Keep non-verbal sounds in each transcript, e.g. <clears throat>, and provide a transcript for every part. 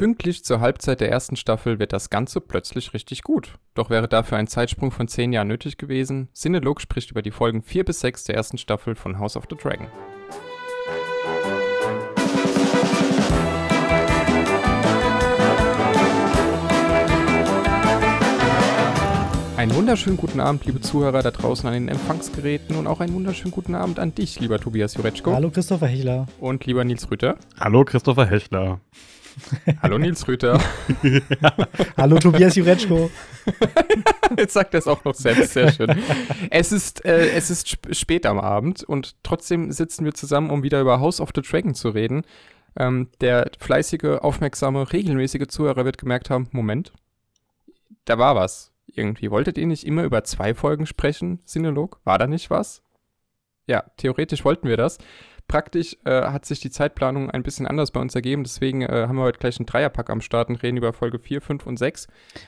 Pünktlich zur Halbzeit der ersten Staffel wird das Ganze plötzlich richtig gut. Doch wäre dafür ein Zeitsprung von 10 Jahren nötig gewesen. Sinelog spricht über die Folgen 4 bis 6 der ersten Staffel von House of the Dragon. Einen wunderschönen guten Abend, liebe Zuhörer da draußen an den Empfangsgeräten und auch einen wunderschönen guten Abend an dich, lieber Tobias Jureczko. Hallo Christopher Hechler. Und lieber Nils Rüter. Hallo Christopher Hechler. Hallo Nils Rüter. <laughs> Hallo Tobias Jureczko. <laughs> Jetzt sagt er es auch noch selbst, sehr schön. Es ist, äh, es ist sp spät am Abend und trotzdem sitzen wir zusammen, um wieder über House of the Dragon zu reden. Ähm, der fleißige, aufmerksame, regelmäßige Zuhörer wird gemerkt haben, Moment, da war was irgendwie. Wolltet ihr nicht immer über zwei Folgen sprechen, Sinolog? War da nicht was? Ja, theoretisch wollten wir das. Praktisch äh, hat sich die Zeitplanung ein bisschen anders bei uns ergeben, deswegen äh, haben wir heute gleich einen Dreierpack am Start und reden über Folge 4, 5 und 6.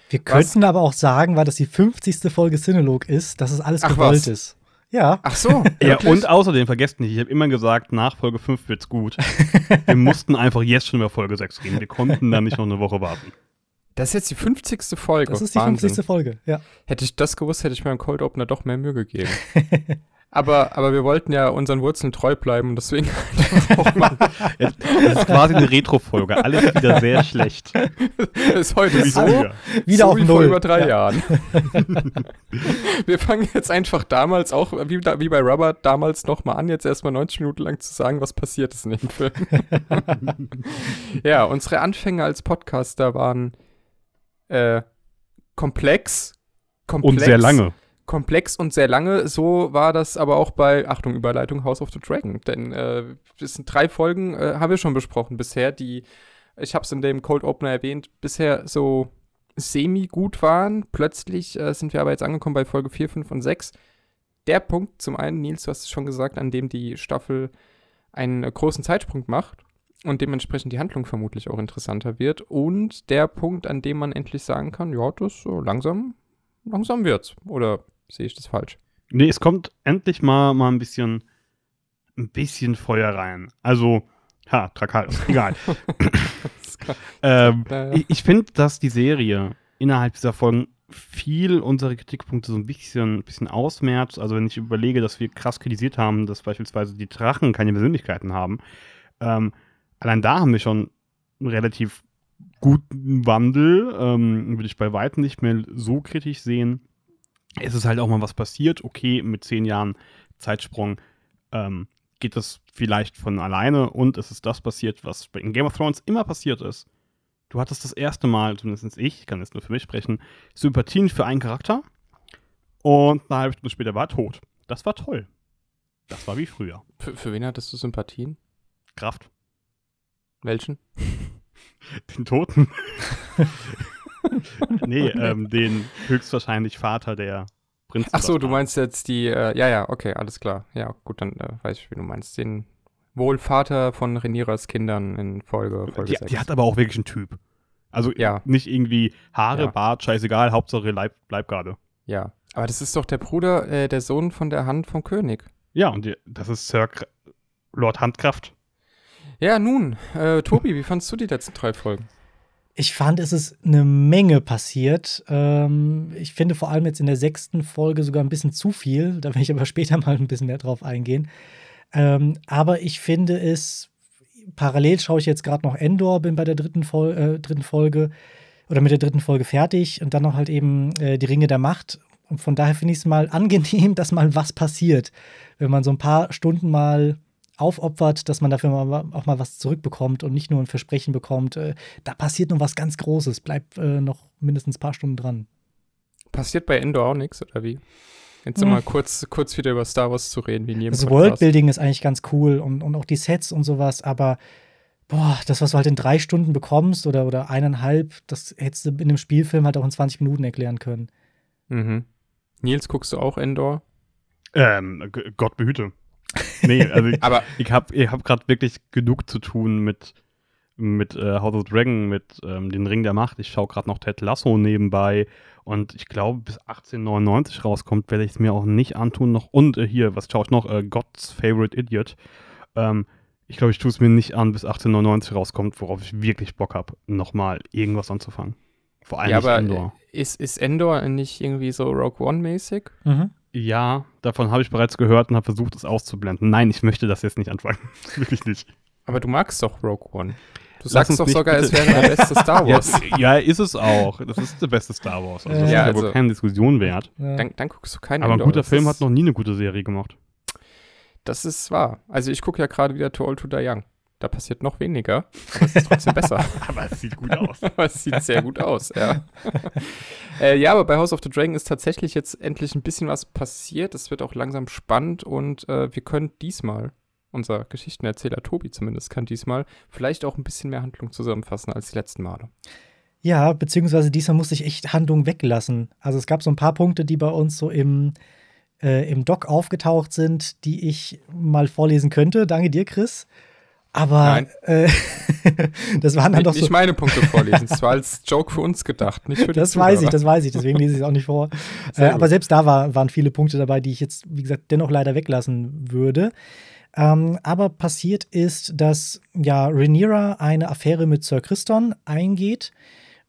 Wir was? könnten aber auch sagen, weil das die 50. Folge Sinolog ist, dass es alles Ach, gewollt was? ist. Ja. Ach so. <laughs> ja, und außerdem, vergesst nicht, ich habe immer gesagt, nach Folge 5 wird's gut. <laughs> wir mussten einfach jetzt schon über Folge 6 reden. Wir konnten da nicht noch eine Woche warten. Das ist jetzt die 50. Folge. Das ist die Wahnsinn. 50. Folge, ja. Hätte ich das gewusst, hätte ich mir im Cold Opener doch mehr Mühe gegeben. <laughs> aber, aber wir wollten ja unseren Wurzeln treu bleiben und deswegen <laughs> <laughs> auch mal. das ist quasi eine Retro-Folge. Alles wieder sehr schlecht. Das <laughs> ist heute so, wieder so auf wie Null. vor über drei ja. Jahren. wir fangen jetzt einfach damals auch, wie, wie bei Robert, damals nochmal an, jetzt erstmal 90 Minuten lang zu sagen, was passiert ist in dem Film. ja, unsere Anfänge als Podcaster waren äh, komplex, komplex. Und sehr lange. Komplex und sehr lange. So war das aber auch bei, Achtung, Überleitung, House of the Dragon. Denn äh, das sind drei Folgen, äh, haben wir schon besprochen bisher, die, ich habe es in dem Cold Opener erwähnt, bisher so semi-gut waren. Plötzlich äh, sind wir aber jetzt angekommen bei Folge 4, 5 und 6. Der Punkt, zum einen, Nils, du hast es schon gesagt, an dem die Staffel einen großen Zeitsprung macht und dementsprechend die Handlung vermutlich auch interessanter wird. Und der Punkt, an dem man endlich sagen kann, ja, das so langsam, langsam wird's. Oder sehe ich das falsch? Nee, es kommt endlich mal, mal ein bisschen, ein bisschen Feuer rein. Also, ha, Trakal, <laughs> egal. <laughs> ähm, ich, ich finde, dass die Serie innerhalb dieser Folgen viel unsere Kritikpunkte so ein bisschen, bisschen ausmerzt. Also wenn ich überlege, dass wir krass kritisiert haben, dass beispielsweise die Drachen keine Persönlichkeiten haben, ähm, allein da haben wir schon einen relativ guten Wandel. Ähm, würde ich bei weitem nicht mehr so kritisch sehen. Es ist halt auch mal was passiert. Okay, mit zehn Jahren Zeitsprung ähm, geht das vielleicht von alleine und es ist das passiert, was in Game of Thrones immer passiert ist. Du hattest das erste Mal, zumindest ich, ich kann jetzt nur für mich sprechen, Sympathien für einen Charakter und eine halbe Stunde später war er tot. Das war toll. Das war wie früher. Für, für wen hattest du Sympathien? Kraft. Welchen? <laughs> Den Toten. <laughs> <laughs> nee, ähm, den höchstwahrscheinlich Vater der Prinzessin. Ach so, du meinst jetzt die, äh, ja, ja, okay, alles klar. Ja, gut, dann äh, weiß ich, wie du meinst. Den Wohlvater von Renieras Kindern in Folge, Folge die, 6. Die hat aber auch wirklich einen Typ. Also ja. nicht irgendwie Haare, ja. Bart, scheißegal, Hauptsache Leib, Leibgarde. Ja, aber das ist doch der Bruder, äh, der Sohn von der Hand vom König. Ja, und die, das ist Sir K Lord Handkraft. Ja, nun, äh, Tobi, wie fandest du die letzten drei Folgen? Ich fand, es ist eine Menge passiert. Ähm, ich finde vor allem jetzt in der sechsten Folge sogar ein bisschen zu viel. Da werde ich aber <laughs> später mal ein bisschen mehr drauf eingehen. Ähm, aber ich finde es, parallel schaue ich jetzt gerade noch Endor, bin bei der dritten, Vol äh, dritten Folge oder mit der dritten Folge fertig und dann noch halt eben äh, die Ringe der Macht. Und von daher finde ich es mal angenehm, <laughs> dass mal was passiert. Wenn man so ein paar Stunden mal aufopfert, dass man dafür auch mal was zurückbekommt und nicht nur ein Versprechen bekommt, äh, da passiert noch was ganz Großes, bleibt äh, noch mindestens ein paar Stunden dran. Passiert bei Endor auch nichts, oder wie? Jetzt hm. mal kurz, kurz wieder über Star Wars zu reden, wie in jedem Das Worldbuilding ist eigentlich ganz cool und, und auch die Sets und sowas, aber boah, das, was du halt in drei Stunden bekommst oder, oder eineinhalb, das hättest du in einem Spielfilm halt auch in 20 Minuten erklären können. Mhm. Nils, guckst du auch Endor? Ähm, Gott behüte. Nee, also ich, <laughs> aber ich habe ich hab gerade wirklich genug zu tun mit, mit äh, House of Dragon, mit ähm, den Ring der Macht. Ich schaue gerade noch Ted Lasso nebenbei und ich glaube, bis 1899 rauskommt, werde ich es mir auch nicht antun noch. Und äh, hier, was schaue ich noch? Äh, God's Favorite Idiot. Ähm, Ich glaube, ich tue es mir nicht an, bis 1899 rauskommt, worauf ich wirklich Bock habe, nochmal irgendwas anzufangen. Vor allem ja, nicht aber Endor. Ist, ist Endor nicht irgendwie so Rogue One-mäßig? Mhm. Ja, davon habe ich bereits gehört und habe versucht, es auszublenden. Nein, ich möchte das jetzt nicht anfangen. <laughs> Wirklich nicht. Aber du magst doch Rogue One. Du Lass sagst doch nicht sogar, es bitte- wäre der beste Star <laughs> Ja, Wars. ja, ist es auch. Das ist der beste Star Wars. Also, das Ja, ist ja wohl also- keine Diskussion wert. Ja. Dann, dann guckst du keinen Aber ein guter Film hat noch nie eine gute Serie gemacht. Das ist wahr. Also ich gucke ja gerade wieder Too Old to Die Young. Da passiert noch weniger, aber es ist trotzdem besser. <laughs> Aber es sieht gut aus. <laughs> Aber es sieht sehr gut aus, ja. äh, ja, aber bei House of the Dragon ist tatsächlich jetzt endlich ein bisschen was passiert. Es wird auch langsam spannend und äh, wir können diesmal, unser Geschichtenerzähler Tobi zumindest, kann diesmal vielleicht auch ein bisschen mehr Handlung zusammenfassen als die letzten Male. Ja, beziehungsweise diesmal musste ich echt Handlung weglassen. Also es gab so ein paar Punkte, die bei uns so im, äh, im Doc aufgetaucht sind, die ich mal vorlesen könnte. Danke dir, Chris. Aber äh, <laughs> das waren dann doch so. nicht meine Punkte vorlesen, es war als Joke für uns gedacht, nicht für die Das weiß ich, Zuhörer. das weiß ich, deswegen lese ich es auch nicht vor. <laughs> Äh, aber selbst da war, waren viele Punkte dabei, die ich jetzt, wie gesagt, dennoch leider weglassen würde. Ähm, aber passiert ist, dass ja Rhaenyra eine Affäre mit Sir Christon eingeht.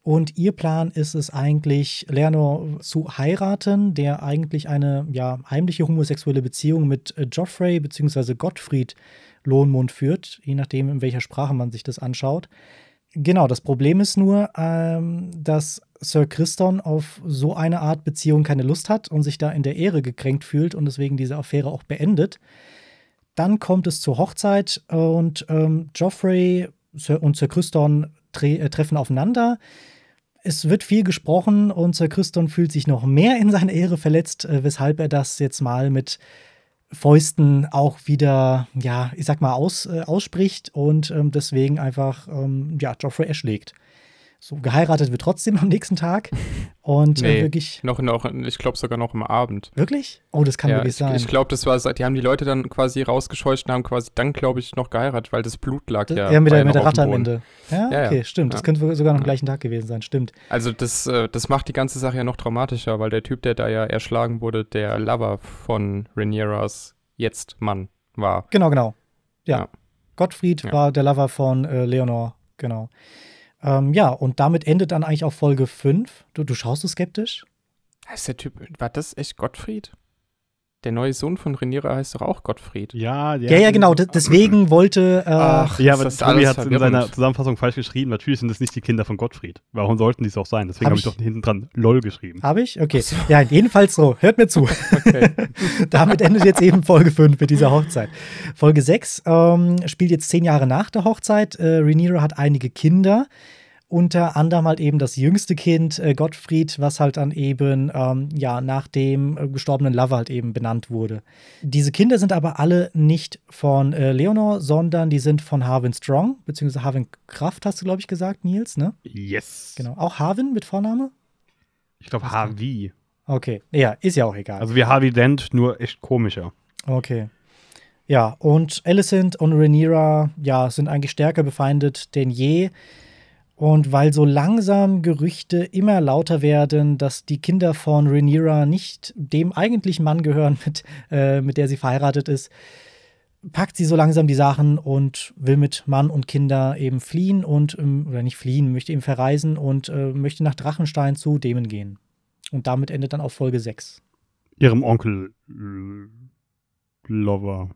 Und ihr Plan ist es eigentlich, Leonor zu heiraten, der eigentlich eine ja, heimliche homosexuelle Beziehung mit äh, Joffrey bzw. Gottfried Lohnmund führt, je nachdem, in welcher Sprache man sich das anschaut. Genau, das Problem ist nur, ähm, dass Sir Christon auf so eine Art Beziehung keine Lust hat und sich da in der Ehre gekränkt fühlt und deswegen diese Affäre auch beendet. Dann kommt es zur Hochzeit und ähm, Joffrey Sir und Sir Christon tre äh, treffen aufeinander. Es wird viel gesprochen und Sir Christon fühlt sich noch mehr in seine Ehre verletzt, äh, weshalb er das jetzt mal mit Fäusten auch wieder, ja, ich sag mal, aus, äh, ausspricht und ähm, deswegen einfach, ähm, ja, Joffrey erschlägt. So, geheiratet wird trotzdem am nächsten Tag und Nee. äh, wirklich, Noch, noch, ich glaube sogar noch am Abend. wirklich? Oh, das kann ja, wirklich ich, sein. ich glaube, das war, die haben die Leute dann quasi rausgescheucht und haben quasi dann, glaube ich, noch geheiratet, weil das Blut lag ja. ja, mit der, mit der Ratte am. Ende. Ja, Ja, ja. okay, stimmt. Das Ja. könnte sogar noch am Ja. gleichen Tag gewesen sein, stimmt. Also das, äh, das macht die ganze Sache ja noch dramatischer, weil der Typ, der da ja erschlagen wurde, der Lover von Rhaenyras jetzt Mann war. Genau, genau. Ja. Ja. Gottfried Ja. war der Lover von äh, Leonor, genau. Ähm, ja, und damit endet dann eigentlich auch Folge 5. Du, du schaust so skeptisch? Heißt der Typ, war das echt Gottfried? Der neue Sohn von Rhaenyra heißt doch auch Gottfried. Ja, Ja, ja, genau. Deswegen wollte. Äh, Ach, Ja, Ist aber das Tobi hat es in seiner Zusammenfassung falsch geschrieben. Natürlich sind es nicht die Kinder von Gottfried. Warum sollten die es auch sein? Deswegen Hab habe ich ich- doch hinten dran LOL geschrieben. Habe ich? Okay. Ja, jedenfalls so. Hört mir zu. <laughs> Okay. <laughs> Damit endet jetzt eben Folge 5 mit dieser Hochzeit. Folge 6 ähm, spielt jetzt zehn Jahre nach der Hochzeit. Äh, Rhaenyra hat einige Kinder. Unter anderem halt eben das jüngste Kind, äh, Gottfried, was halt dann eben ähm, ja, nach dem äh, gestorbenen Lover halt eben benannt wurde. Diese Kinder sind aber alle nicht von äh, Leonor, sondern die sind von Harwin Strong, beziehungsweise Harwin Kraft, hast du, glaube ich, gesagt, Nils, ne? Yes. Genau. Auch Harwin mit Vorname? Ich glaube Harvey. Okay. Ja, ist ja auch egal. Also wie Harvey Dent, nur echt komischer. Okay. Ja, und Alicent und Rhaenyra, ja, sind eigentlich stärker befeindet denn je. Und weil so langsam Gerüchte immer lauter werden, dass die Kinder von Rhaenyra nicht dem eigentlichen Mann gehören, <laughs> mit, äh, mit der sie verheiratet ist, packt sie so langsam die Sachen und will mit Mann und Kinder eben fliehen und, ähm, oder nicht fliehen, möchte eben verreisen und äh, möchte nach Drachenstein zu Dämon gehen. Und damit endet dann auch Folge 6. Ihrem Onkel äh, Lover.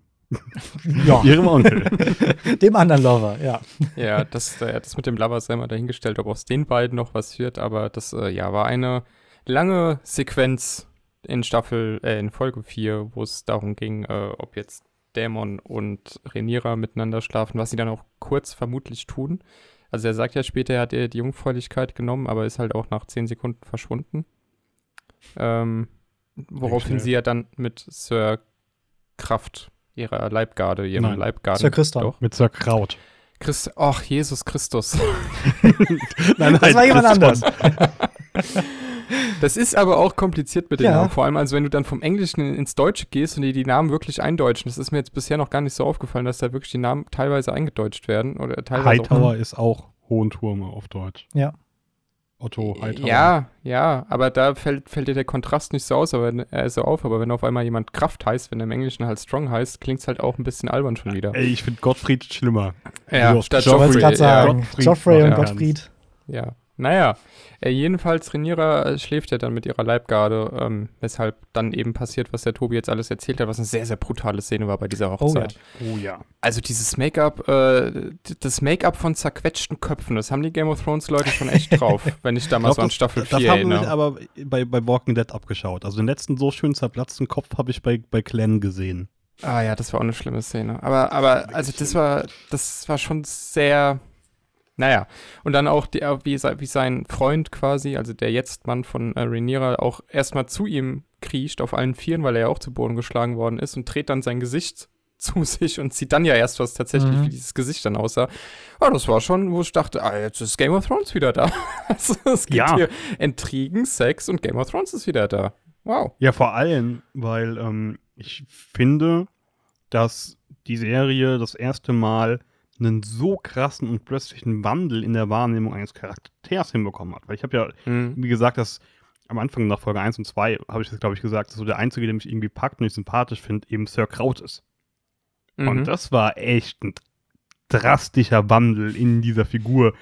Ja, <laughs> Ihrem Onkel. <laughs> dem anderen Lover, ja. Ja, das, äh, das mit dem Lover sei mal dahingestellt, ob aus den beiden noch was wird, aber das äh, ja, war eine lange Sequenz in Staffel, äh, in Folge 4, wo es darum ging, äh, ob jetzt Dämon und Rhaenyra miteinander schlafen, was sie dann auch kurz vermutlich tun. Also er sagt ja später, er hat ihr die Jungfräulichkeit genommen, aber ist halt auch nach 10 Sekunden verschwunden. Ähm, woraufhin sie ja dann mit Sir Kraft, ihrer Leibgarde, ihrem Nein. Leibgarden. Sir Christoph. Doch. Mit Sir Kraut. Christ Ach, Jesus Christus. <laughs> Nein, Das war jemand anders. <laughs> Das ist aber auch kompliziert mit den Ja. Namen. Vor allem, also wenn du dann vom Englischen in- ins Deutsche gehst und die die Namen wirklich eindeutschen. Das ist mir jetzt bisher noch gar nicht so aufgefallen, dass da wirklich die Namen teilweise eingedeutscht werden. Oder teilweise auch, Hightower ist auch Hohenturme auf Deutsch. Ja. Otto Hightower. Ja, ja, aber da fällt, fällt dir der Kontrast nicht so aus, aber wenn, äh, so auf, aber wenn auf einmal jemand Kraft heißt, wenn er im Englischen halt Strong heißt, klingt es halt auch ein bisschen albern schon wieder. Ey, ich finde Gottfried schlimmer. Ja, so statt Ich wollte Joffrey, gerade sagen, Gottfried Joffrey und Gottfried. Ja, naja. Äh, jedenfalls, Rhaenyra äh, schläft ja dann mit ihrer Leibgarde, ähm, weshalb dann eben passiert, was der Tobi jetzt alles erzählt hat, was eine sehr, sehr brutale Szene war bei dieser Oh ja. Hochzeit. Oh ja. Also dieses Make-up, äh, das Make-up von zerquetschten Köpfen, das haben die Game of Thrones Leute schon echt drauf, <laughs> wenn ich da mal Ich so an Staffel das, das 4 haben wir erinnere. aber bei, bei Walking Dead abgeschaut. Also den letzten so schön zerplatzten Kopf habe ich bei, bei Clan gesehen. Ah ja, das war auch eine schlimme Szene. Aber, aber, also das war, das war schon sehr, naja. Und dann auch, äh, wie, wie sein Freund quasi, also der Jetzt-Mann von äh, Rhaenyra, auch erstmal zu ihm kriecht auf allen Vieren, weil er ja auch zu Boden geschlagen worden ist und dreht dann sein Gesicht <laughs> zu sich und sieht dann ja erst, was tatsächlich, Mhm. wie dieses Gesicht dann aussah. Ah, das war schon, wo ich dachte, ah, jetzt ist Game of Thrones wieder da. <laughs> also, es gibt Ja. hier Intrigen, Sex und Game of Thrones ist wieder da. Wow. Ja, vor allem, weil ähm, ich finde, dass die Serie das erste Mal einen so krassen und plötzlichen Wandel in der Wahrnehmung eines Charakters hinbekommen hat. Weil ich habe ja, Mhm. wie gesagt, das am Anfang nach Folge 1 und 2 habe ich das, glaube ich, gesagt, dass so der Einzige, der mich irgendwie packt und ich sympathisch finde, eben Sir Kraut ist. Mhm. Und das war echt ein drastischer Wandel in dieser Figur.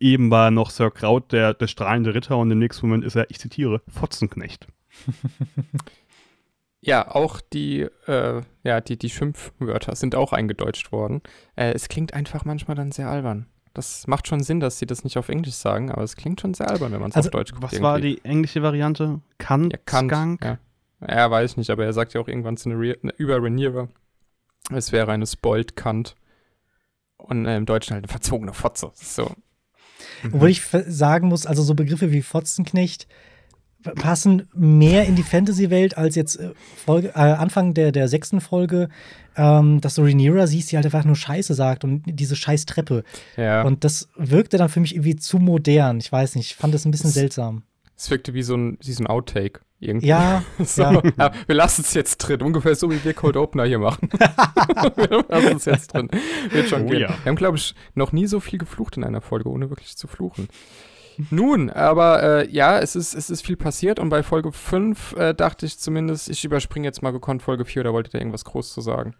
Eben war noch Sir Kraut der, der strahlende Ritter und im nächsten Moment ist er, ich zitiere, Fotzenknecht. <laughs> Ja, auch die, äh, ja, die, die Schimpfwörter sind auch eingedeutscht worden. Äh, es klingt einfach manchmal dann sehr albern. Das macht schon Sinn, dass sie das nicht auf Englisch sagen, aber es klingt schon sehr albern, wenn man es Also, auf Deutsch guckt. Was war irgendwie. die englische Variante? Kant, Ja, Kant. Skunk? Ja. ja, weiß ich nicht, aber er sagt ja auch irgendwann zu Re über Rhaenyra, es wäre eine spoiled Kant. Und äh, im Deutschen halt eine verzogene Fotze. So. Obwohl ich f- sagen muss, also so Begriffe wie Fotzenknecht passen mehr in die Fantasy-Welt als jetzt äh, Folge, äh, Anfang der, der sechsten Folge, ähm, dass so Rhaenyra siehst, die halt einfach nur Scheiße sagt und diese scheiß Treppe. Ja. Und das wirkte dann für mich irgendwie zu modern. Ich weiß nicht, ich fand das ein bisschen Es- seltsam. es wirkte wie so ein, wie so ein Outtake. Irgendwie. Ja, <laughs> So, ja. <laughs> ja, wir lassen es jetzt drin, ungefähr so wie wir Cold Opener hier machen. <laughs> wir lassen es jetzt drin. Wird schon Oh gehen. ja. Wir haben, glaube ich, noch nie so viel geflucht in einer Folge, ohne wirklich zu fluchen. Nun, aber äh, ja, es ist, es ist viel passiert und bei Folge 5 äh, dachte ich zumindest, ich überspringe jetzt mal gekonnt Folge 4 oder wolltet ihr irgendwas groß zu sagen?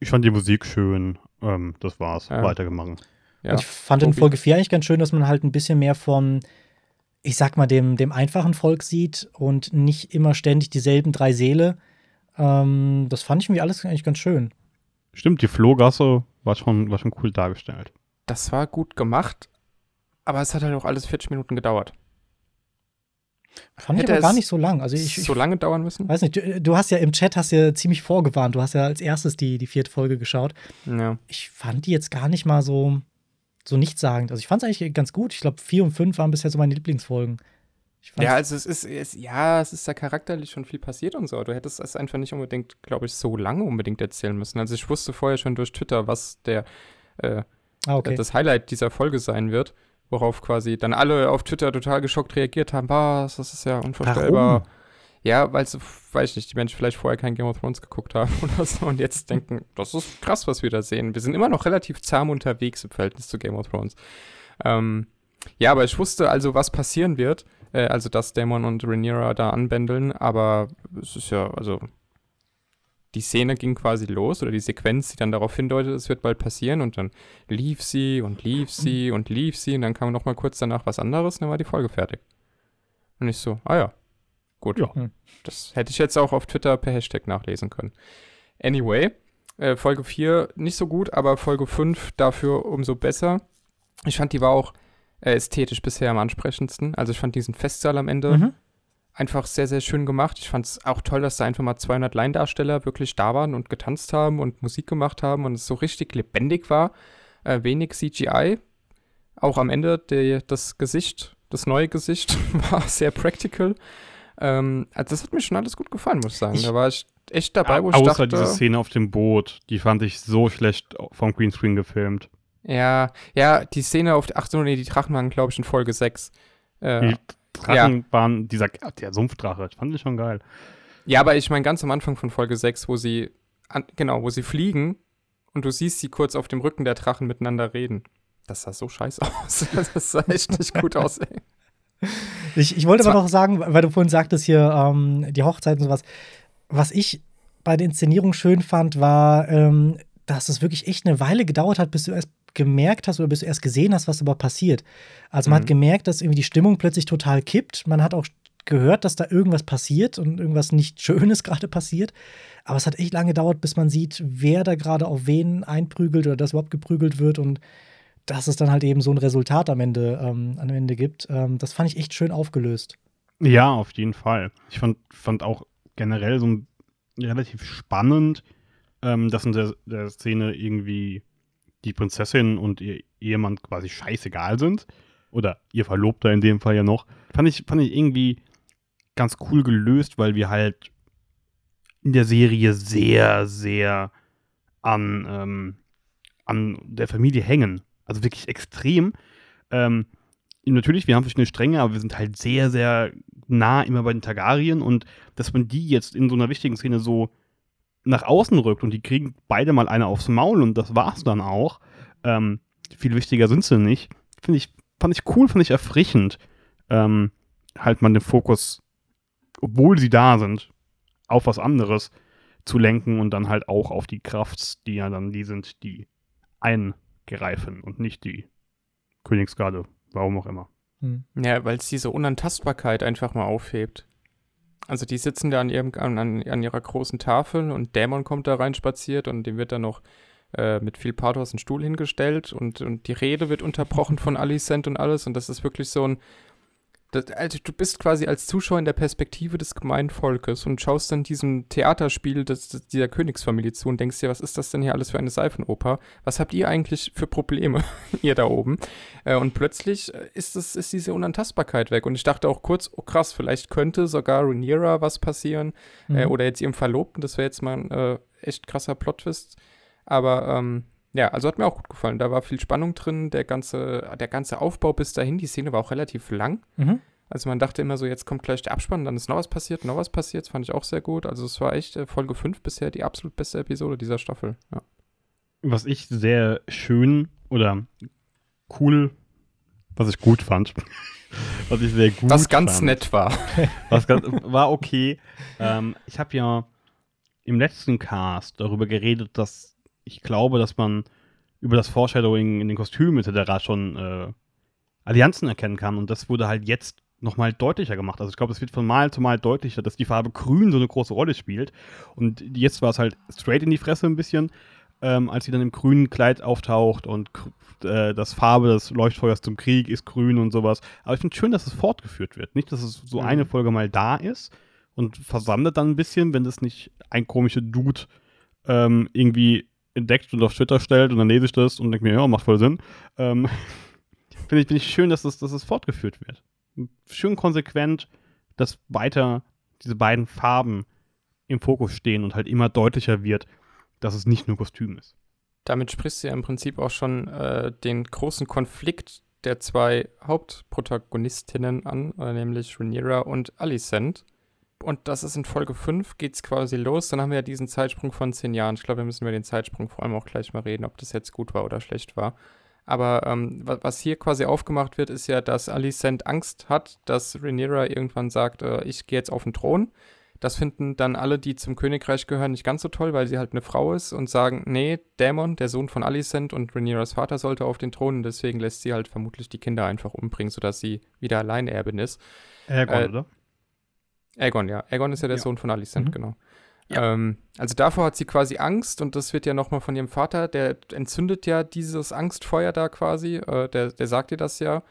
Ich fand die Musik schön. Ähm, das war's. Ja. Weitergemacht. Ja. Ich fand in? Folge 4 eigentlich ganz schön, dass man halt ein bisschen mehr von, ich sag mal, dem, dem einfachen Volk sieht und nicht immer ständig dieselben drei Seele. Ähm, das fand ich irgendwie alles eigentlich ganz schön. Stimmt, die Flohgasse war schon, war schon cool dargestellt. Das war gut gemacht, aber es hat halt auch alles 40 Minuten gedauert. Fand ich Hätte aber gar nicht so lang. Also ich, ich so lange dauern müssen? weiß nicht, du, du hast ja im Chat hast ja ziemlich vorgewarnt. Du hast ja als erstes die, die vierte Folge geschaut. Ja. Ich fand die jetzt gar nicht mal so, so nichtssagend. Also ich fand es eigentlich ganz gut. Ich glaube, vier und fünf waren bisher so meine Lieblingsfolgen. Ich Ja, also es ist, es, ja, es ist ja charakterlich schon viel passiert und so. Du hättest es einfach nicht unbedingt, glaube ich, so lange unbedingt erzählen müssen. Also ich wusste vorher schon durch Twitter, was der äh, ah, okay. das Highlight dieser Folge sein wird, worauf quasi dann alle auf Twitter total geschockt reagiert haben, was, das ist ja unvorstellbar. Warum? Ja, weil so, weiß ich nicht, die Menschen vielleicht vorher kein Game of Thrones geguckt haben <laughs> oder so und jetzt denken, das ist krass, was wir da sehen. Wir sind immer noch relativ zahm unterwegs im Verhältnis zu Game of Thrones. Ähm, ja, aber ich wusste also, was passieren wird. Äh, also, dass Daemon und Rhaenyra da anbändeln, aber es ist ja, also die Szene ging quasi los oder die Sequenz, die dann darauf hindeutet, es wird bald passieren und dann lief sie und lief sie und lief sie und dann kam noch mal kurz danach was anderes und dann war die Folge fertig. Und ich so, ah ja, gut. Ja. Hm. Das hätte ich jetzt auch auf Twitter per Hashtag nachlesen können. Anyway, äh, Folge 4 nicht so gut, aber Folge 5 dafür umso besser. Ich fand, die war auch äh, ästhetisch bisher am ansprechendsten. Also ich fand diesen Festsaal am Ende Mhm. Einfach sehr, sehr schön gemacht. Ich fand es auch toll, dass da einfach mal 200 Laiendarsteller wirklich da waren und getanzt haben und Musik gemacht haben und es so richtig lebendig war. Äh, wenig CGI. Auch am Ende der, das Gesicht, das neue Gesicht <laughs> war sehr practical. Ähm, also das hat mir schon alles gut gefallen, muss ich sagen. Ich- da war ich echt dabei, wo ich Außer dachte, diese Szene auf dem Boot, die fand ich so schlecht vom Greenscreen gefilmt. ja, ja, die Szene auf, ach so, nee, die Drachen waren, glaube ich, in Folge 6. Äh, Drachen waren, dieser, der Sumpfdrache, das fand ich schon geil. Ja, aber ich meine ganz am Anfang von Folge 6, wo sie, an, genau, wo sie fliegen und du siehst sie kurz auf dem Rücken der Drachen miteinander reden. Das sah so scheiße <laughs> aus. Das sah echt nicht gut aus, ey. ich, ich wollte aber noch sagen, weil du vorhin sagtest hier, ähm, die Hochzeit und sowas. Was ich bei der Inszenierung schön fand, war, ähm, dass es wirklich echt eine Weile gedauert hat, bis du erst gemerkt hast oder bis du erst gesehen hast, was aber passiert. Also man mhm. hat gemerkt, dass irgendwie die Stimmung plötzlich total kippt. Man hat auch gehört, dass da irgendwas passiert und irgendwas nicht <laughs> Schönes gerade passiert. Aber es hat echt lange gedauert, bis man sieht, wer da gerade auf wen einprügelt oder dass überhaupt geprügelt wird und dass es dann halt eben so ein Resultat am Ende, ähm, am Ende gibt. Ähm, das fand ich echt schön aufgelöst. Ja, auf jeden Fall. Ich fand, fand auch generell so relativ spannend, ähm, dass in der, der Szene irgendwie die Prinzessin und ihr Ehemann quasi scheißegal sind. Oder ihr Verlobter in dem Fall ja noch. Fand ich, fand ich irgendwie ganz cool gelöst, weil wir halt in der Serie sehr, sehr an, ähm, an der Familie hängen. Also wirklich extrem. Ähm, natürlich, wir haben verschiedene Stränge, aber wir sind halt sehr, sehr nah immer bei den Targaryen und dass man die jetzt in so einer wichtigen Szene so nach außen rückt und die kriegen beide mal eine aufs Maul und das war's dann auch. Ähm, viel wichtiger sind sie nicht. Finde ich, fand ich cool, fand ich erfrischend. Ähm, halt man den Fokus, obwohl sie da sind, auf was anderes zu lenken und dann halt auch auf die Kraft, die ja dann die sind, die eingereifen und nicht die Königsgarde, warum auch immer. Hm. Ja, weil es diese Unantastbarkeit einfach mal aufhebt. Also die sitzen da an, ihrem, an, an ihrer großen Tafel und Dämon kommt da rein spaziert und dem wird dann noch äh, mit viel Pathos ein Stuhl hingestellt und, und die Rede wird unterbrochen von Alicent und alles und das ist wirklich so ein das, also du bist quasi als Zuschauer in der Perspektive des gemeinen Volkes und schaust dann diesem Theaterspiel des, des, dieser Königsfamilie zu und denkst dir, was ist das denn hier alles für eine Seifenoper? Was habt ihr eigentlich für Probleme, <laughs> ihr da oben? Äh, und plötzlich ist, das, ist diese Unantastbarkeit weg. Und ich dachte auch kurz, oh krass, vielleicht könnte sogar Rhaenyra was passieren äh, mhm. äh, oder jetzt ihrem Verlobten. Das wäre jetzt mal ein äh, echt krasser Plot-Twist. Aber ähm, ja, also hat mir auch gut gefallen. Da war viel Spannung drin, der ganze, der ganze Aufbau bis dahin. Die Szene war auch relativ lang. Mhm. Also man dachte immer so, jetzt kommt gleich der Abspann, dann ist noch was passiert, noch was passiert. Das fand ich auch sehr gut. Also es war echt äh, Folge 5 bisher die absolut beste Episode dieser Staffel. Ja. Was ich sehr schön oder cool, was ich gut fand, <laughs> was ich sehr gut Was ganz fand, nett war. was ganz, war okay. ähm, ich habe ja im letzten Cast darüber geredet, dass ich glaube, dass man über das Foreshadowing in den Kostümen etc. schon äh, Allianzen erkennen kann. Und das wurde halt jetzt nochmal deutlicher gemacht. Also ich glaube, es wird von Mal zu Mal deutlicher, dass die Farbe Grün so eine große Rolle spielt. Und jetzt war es halt straight in die Fresse ein bisschen, ähm, als sie dann im grünen Kleid auftaucht und äh, das Farbe des Leuchtfeuers zum Krieg ist grün und sowas. Aber ich finde schön, dass es fortgeführt wird. Nicht, dass es so mhm. eine Folge mal da ist und versandet dann ein bisschen, wenn das nicht ein komischer Dude ähm, irgendwie entdeckt und auf Twitter stellt und dann lese ich das und denke mir, ja, macht voll Sinn. Ähm, <laughs> Finde ich, find ich schön, dass es, dass es fortgeführt wird. Schön konsequent, dass weiter diese beiden Farben im Fokus stehen und halt immer deutlicher wird, dass es nicht nur Kostüm ist. Damit sprichst du ja im Prinzip auch schon äh, den großen Konflikt der zwei Hauptprotagonistinnen an, äh, nämlich Rhaenyra und Alicent. Und das ist in Folge 5, geht es quasi los. Dann haben wir ja diesen Zeitsprung von zehn Jahren. Ich glaube, wir müssen über den Zeitsprung vor allem auch gleich mal reden, ob das jetzt gut war oder schlecht war. Aber ähm, was hier quasi aufgemacht wird, ist ja, dass Alicent Angst hat, dass Rhaenyra irgendwann sagt, äh, ich gehe jetzt auf den Thron. Das finden dann alle, die zum Königreich gehören, nicht ganz so toll, weil sie halt eine Frau ist und sagen, nee, Dämon, der Sohn von Alicent und Rhaenyras Vater sollte auf den Thron und deswegen lässt sie halt vermutlich die Kinder einfach umbringen, sodass sie wieder Alleinerbin ist. Aegon, äh, oder? Aegon, ja. Aegon ist ja der ja. Sohn von Alicent, mhm. genau. Ja. Ähm, also davor hat sie quasi Angst und das wird ja nochmal von ihrem Vater, der entzündet ja dieses Angstfeuer da quasi, äh, der, der sagt ihr das ja,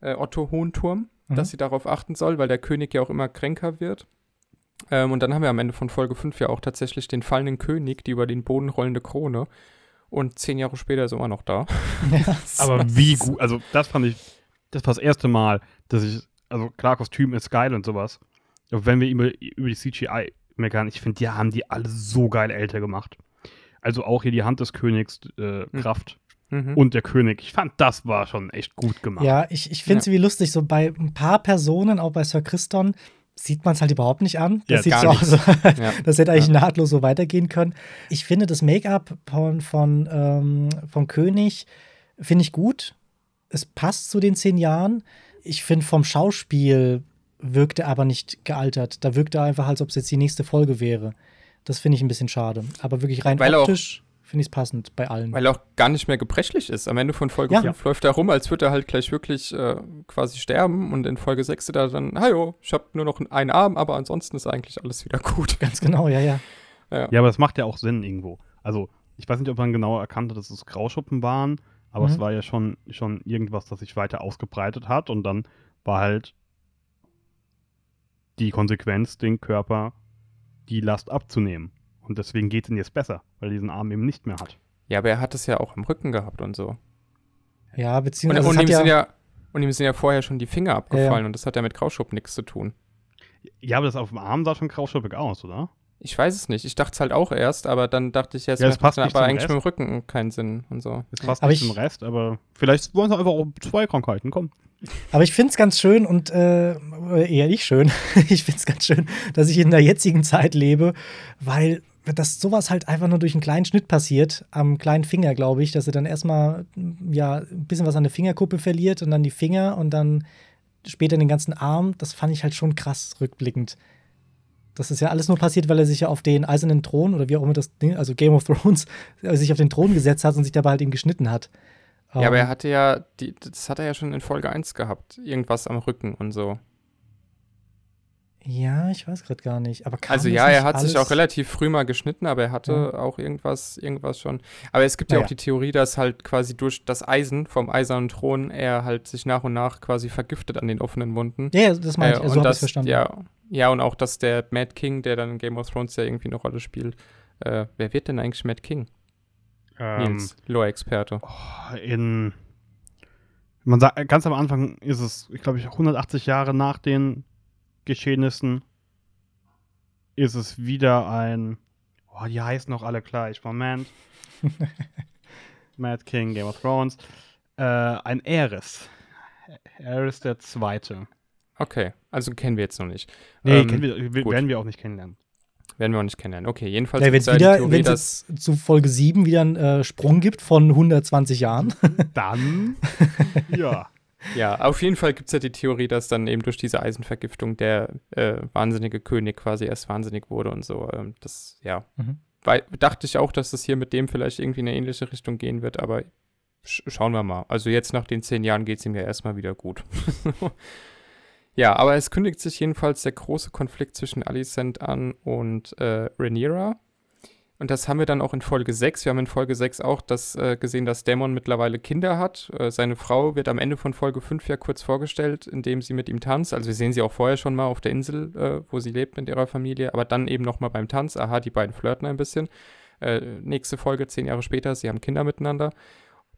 äh, Otto Hohenturm, mhm. dass sie darauf achten soll, weil der König ja auch immer kränker wird. Ähm, und dann haben wir am Ende von Folge 5 ja auch tatsächlich den fallenden König, die über den Boden rollende Krone. Und zehn Jahre später ist er immer noch da. <laughs> Ja, <laughs> Aber wie gut, also das fand ich, das war das erste Mal, dass ich, also klar, Kostüm ist geil und sowas. Wenn wir über, über die CGI meckern. Ich finde, die haben die alle so geil älter gemacht. Also auch hier die Hand des Königs, äh, hm. Kraft. Mhm. Und der König. Ich fand, das war schon echt gut gemacht. Ja, ich, ich finde es ja. wie lustig. So bei ein paar Personen, auch bei Sir Christon, sieht man es halt überhaupt nicht an. Das ja, sieht so aus. <laughs> ja. Das hätte eigentlich ja. nahtlos so weitergehen können. Ich finde das Make-up von, von, ähm, von König finde ich gut. Es passt zu den zehn Jahren ich finde, vom Schauspiel wirkt er aber nicht gealtert. Da wirkt er einfach, als ob es jetzt die nächste Folge wäre. Das finde ich ein bisschen schade. Aber wirklich rein Weil optisch finde ich es passend bei allen. Weil er auch gar nicht mehr gebrechlich ist. Am Ende von Folge Ja. 5 läuft er rum, als würde er halt gleich wirklich äh, quasi sterben. Und in Folge 6 ist er dann, hallo, ich habe nur noch einen Arm, aber ansonsten ist eigentlich alles wieder gut. <laughs> Ganz genau, ja, ja. Ja. Ja, aber es macht ja auch Sinn irgendwo. Also, ich weiß nicht, ob man genau erkannte, dass es Grauschuppen waren, aber Mhm. es war ja schon, schon irgendwas, das sich weiter ausgebreitet hat und dann war halt die Konsequenz, den Körper die Last abzunehmen. Und deswegen geht es ihm jetzt besser, weil er diesen Arm eben nicht mehr hat. Ja, aber er hat es ja auch am Rücken gehabt und so. Ja, Und, beziehungsweise und, es ihm hat sind ja, ja, und ihm sind ja vorher schon die Finger abgefallen Ja, ja. und das hat ja mit Grauschuppen nichts zu tun. Ja, aber das auf dem Arm sah schon grauschuppig aus, oder? Ich weiß es nicht. Ich dachte es halt auch erst, aber dann dachte ich, ja, es Ja, macht passt dann nicht aber eigentlich Rest. mit dem Rücken keinen Sinn und so. Es passt Aber nicht ich- zum Rest, aber vielleicht wollen sie einfach auch zwei Krankheiten, komm. aber ich finde es ganz schön und äh, eher nicht schön. <laughs> ich finde es ganz schön, dass ich in der jetzigen Zeit lebe, weil das sowas halt einfach nur durch einen kleinen Schnitt passiert, am kleinen Finger, glaube ich, dass er dann erstmal ja ein bisschen was an der Fingerkuppe verliert und dann die Finger und dann später den ganzen Arm. Das fand ich halt schon krass rückblickend. Das ist ja alles nur passiert, weil er sich ja auf den eisernen Thron oder wie auch immer das Ding, also Game of Thrones, äh, sich auf den Thron gesetzt hat und sich dabei halt eben geschnitten hat. Ja, aber Ähm, er hatte ja, die, das hat er ja schon in Folge 1 gehabt. Irgendwas am Rücken und so. Ja, ich weiß gerade gar nicht. Aber Also ja, er hat sich auch relativ früh mal geschnitten, aber er hatte auch irgendwas, irgendwas schon. Aber es gibt ja Naja. auch die Theorie, dass halt quasi durch das Eisen vom eisernen Thron er halt sich nach und nach quasi vergiftet an den offenen Wunden. Ja, ja, das meine ich. Äh, Also und so habe ich verstanden. Ja, ja, und auch, dass der Mad King, der dann in Game of Thrones ja irgendwie eine Rolle spielt, äh, wer wird denn eigentlich Mad King? Ähm, Nils, Lore-Experte. Oh, in man sagt ganz am Anfang ist es, ich glaube, ich 180 Jahre nach den Geschehnissen ist es wieder ein oh, die heißen noch alle gleich, Moment. <laughs> Mad King, Game of Thrones. Äh, ein Aerys. Aerys der Zweite. Okay, also kennen wir jetzt noch nicht. Nee, Ähm, kennen wir, werden wir auch nicht kennenlernen. Werden wir auch nicht kennenlernen. Okay, jedenfalls Ja, wenn es wieder, Theorie, wenn es dass jetzt zu Folge 7 wieder einen äh, Sprung gibt von 120 Jahren. Dann, <laughs> ja. Ja, auf jeden Fall gibt es ja die Theorie, dass dann eben durch diese Eisenvergiftung der äh, wahnsinnige König quasi erst wahnsinnig wurde und so. Ähm, das, ja. Mhm. Weil, dachte ich auch, dass das hier mit dem vielleicht irgendwie in eine ähnliche Richtung gehen wird, aber sch schauen wir mal. Also jetzt nach den zehn Jahren geht es ihm ja erstmal wieder gut. <laughs> ja, aber es kündigt sich jedenfalls der große Konflikt zwischen Alicent an und äh, Rhaenyra. Und das haben wir dann auch in Folge 6. Wir haben in Folge 6 auch das äh, gesehen, dass Dämon mittlerweile Kinder hat. Äh, seine Frau wird am Ende von Folge 5 ja kurz vorgestellt, indem sie mit ihm tanzt. Also wir sehen sie auch vorher schon mal auf der Insel, äh, wo sie lebt mit ihrer Familie, aber dann eben noch mal beim Tanz. Aha, die beiden flirten ein bisschen. Äh, nächste Folge, zehn Jahre später, sie haben Kinder miteinander.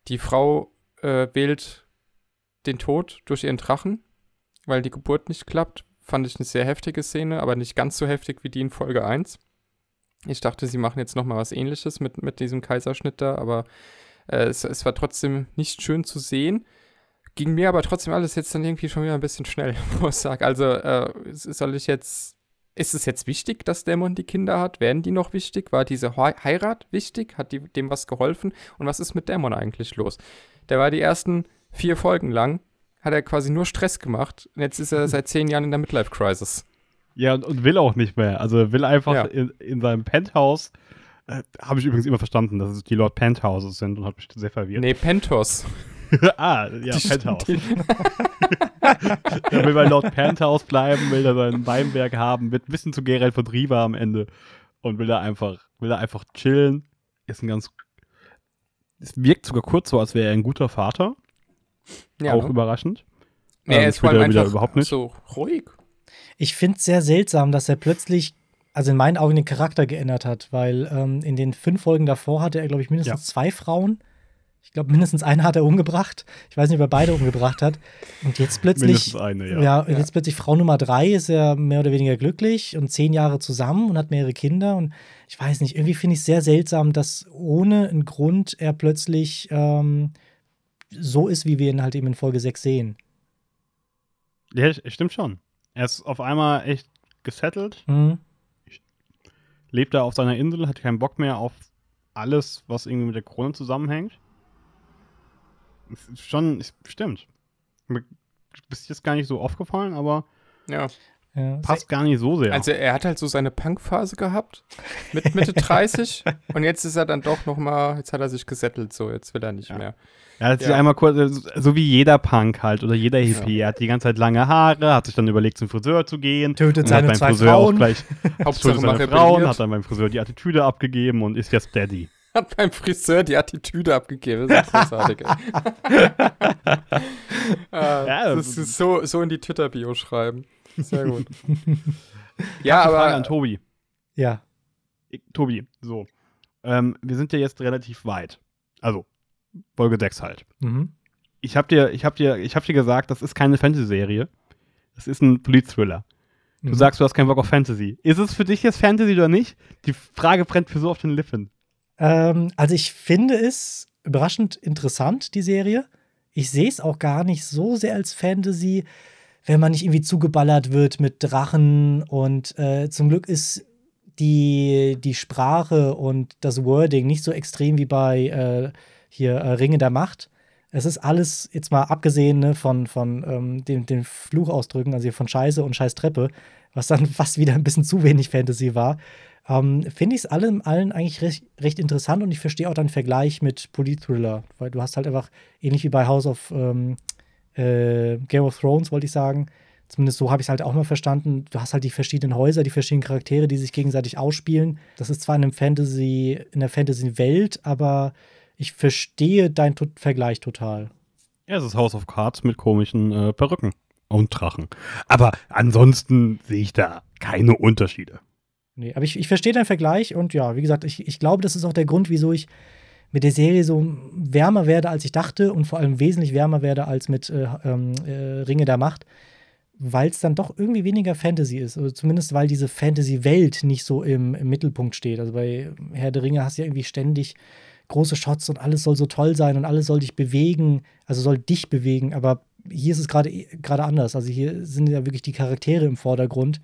Die Frau äh, wählt den Tod durch ihren Drachen, weil die Geburt nicht klappt. Fand ich eine sehr heftige Szene, aber nicht ganz so heftig wie die in Folge 1. Ich dachte, sie machen jetzt noch mal was ähnliches mit, mit diesem Kaiserschnitt da, aber äh, es, es war trotzdem nicht schön zu sehen. Ging mir aber trotzdem alles jetzt dann irgendwie schon wieder ein bisschen schnell, <laughs> muss ich sagen. Also, äh, soll ich jetzt. Ist es jetzt wichtig, dass Dämon die Kinder hat? Werden die noch wichtig? War diese Hei- Heirat wichtig? Hat die, dem was geholfen? Und was ist mit Dämon eigentlich los? Der war die ersten vier Folgen lang, hat er quasi nur Stress gemacht. Und jetzt ist er <laughs> seit zehn Jahren in der Midlife-Crisis. Ja, und, und will auch nicht mehr. Also will einfach Ja. in, in seinem Penthouse. Äh, Habe ich übrigens immer verstanden, dass es die Lord Penthouses sind und hat mich sehr verwirrt. Nee, Pentos. <laughs> ah, ja, Die- Penthouse. <laughs> Er will bei Lord Penthouse bleiben, will da sein Weinberg haben, wird ein bisschen zu Geralt von Riva am Ende und will da einfach, will da einfach chillen. Ist ein ganz. Es wirkt sogar kurz so, als wäre er ein guter Vater. Ja, auch ne? überraschend. Nee, Ähm, er ist vor allem einfach überhaupt nicht. so ruhig. Ich finde es sehr seltsam, dass er plötzlich, also in meinen Augen, den Charakter geändert hat, weil ähm, in den fünf Folgen davor hatte er, glaube ich, mindestens zwei Frauen. Ich glaube, mindestens eine hat er umgebracht. Ich weiß nicht, ob er beide umgebracht hat. Und jetzt <laughs> plötzlich. Mindestens eine, ja. Ja, jetzt plötzlich Frau Nummer drei ist er mehr oder weniger glücklich und zehn Jahre zusammen und hat mehrere Kinder. Und ich weiß nicht, irgendwie finde ich es sehr seltsam, dass ohne einen Grund er plötzlich ähm, so ist, wie wir ihn halt eben in Folge 6 sehen. Ja, st- stimmt schon. Er ist auf einmal echt gesettelt, Hm? lebt da auf seiner Insel, hat keinen Bock mehr auf alles, was irgendwie mit der Krone zusammenhängt. Ist schon, es stimmt. bis jetzt gar nicht so aufgefallen, aber Ja. Ja, passt gar nicht so sehr. Also er hat halt so seine Punk-Phase gehabt mit Mitte <laughs> 30 und jetzt ist er dann doch noch mal, jetzt hat er sich gesettelt, so jetzt will er nicht Ja. mehr. Er hat sich Ja. einmal kurz, äh, so wie jeder Punk halt oder jeder Hippie, er hat die ganze Zeit lange Haare, hat sich dann überlegt, zum Friseur zu gehen. Tötet und seine hat beim zwei Friseur auch Frauen. gleich <laughs> Hauptsache seine Frauen, hat dann beim Friseur die Attitüde abgegeben und ist jetzt Daddy. <laughs> Hat beim Friseur die Attitüde abgegeben. Das ist großartig. äh, Ja, das ist so, so in die Twitter-Bio schreiben. Sehr gut. <laughs> Ja, ja, Frage aber an Tobi. Ja. Ich- Tobi, so. Ähm, wir sind ja jetzt relativ weit. Also, Folge 6 halt. Mhm. Ich hab dir, ich hab dir, ich hab dir gesagt, das ist keine Fantasy-Serie. Das ist ein Polit-Thriller. Du Mhm. sagst, du hast keinen Bock auf Fantasy. Ist es für dich jetzt Fantasy oder nicht? Die Frage brennt mir so auf den Lippen. Ähm, also ich finde es überraschend interessant, die Serie. Ich sehe es auch gar nicht so sehr als Fantasy, wenn man nicht irgendwie zugeballert wird mit Drachen. Und äh, zum Glück ist die, die Sprache und das Wording nicht so extrem wie bei äh, hier äh, Ringe der Macht. Es ist alles, jetzt mal abgesehen ne, von, von ähm, den, den Fluchausdrücken, also hier von Scheiße und Scheißtreppe, was dann <laughs> fast wieder ein bisschen zu wenig Fantasy war, ähm, finde ich es allem allen eigentlich recht, recht interessant und ich verstehe auch deinen Vergleich mit Polit-Thriller, weil du hast halt einfach, ähnlich wie bei House of ähm, äh, Game of Thrones, wollte ich sagen, zumindest so habe ich es halt auch mal verstanden, du hast halt die verschiedenen Häuser, die verschiedenen Charaktere, die sich gegenseitig ausspielen. Das ist zwar in einem Fantasy, in der Fantasy-Welt, aber ich verstehe deinen to Vergleich total. Ja, es ist House of Cards mit komischen äh, Perücken und Drachen. Aber ansonsten sehe ich da keine Unterschiede. Nee, aber ich, ich verstehe deinen Vergleich und ja, wie gesagt, ich, ich glaube, das ist auch der Grund, wieso ich mit der Serie so wärmer werde, als ich dachte und vor allem wesentlich wärmer werde als mit äh, ähm, äh, Ringe der Macht, weil es dann doch irgendwie weniger Fantasy ist. Also zumindest, weil diese Fantasy-Welt nicht so im, im Mittelpunkt steht. Also bei Herr der Ringe hast du ja irgendwie ständig große Shots und alles soll so toll sein und alles soll dich bewegen, also soll dich bewegen, aber hier ist es gerade gerade anders. Also hier sind ja wirklich die Charaktere im Vordergrund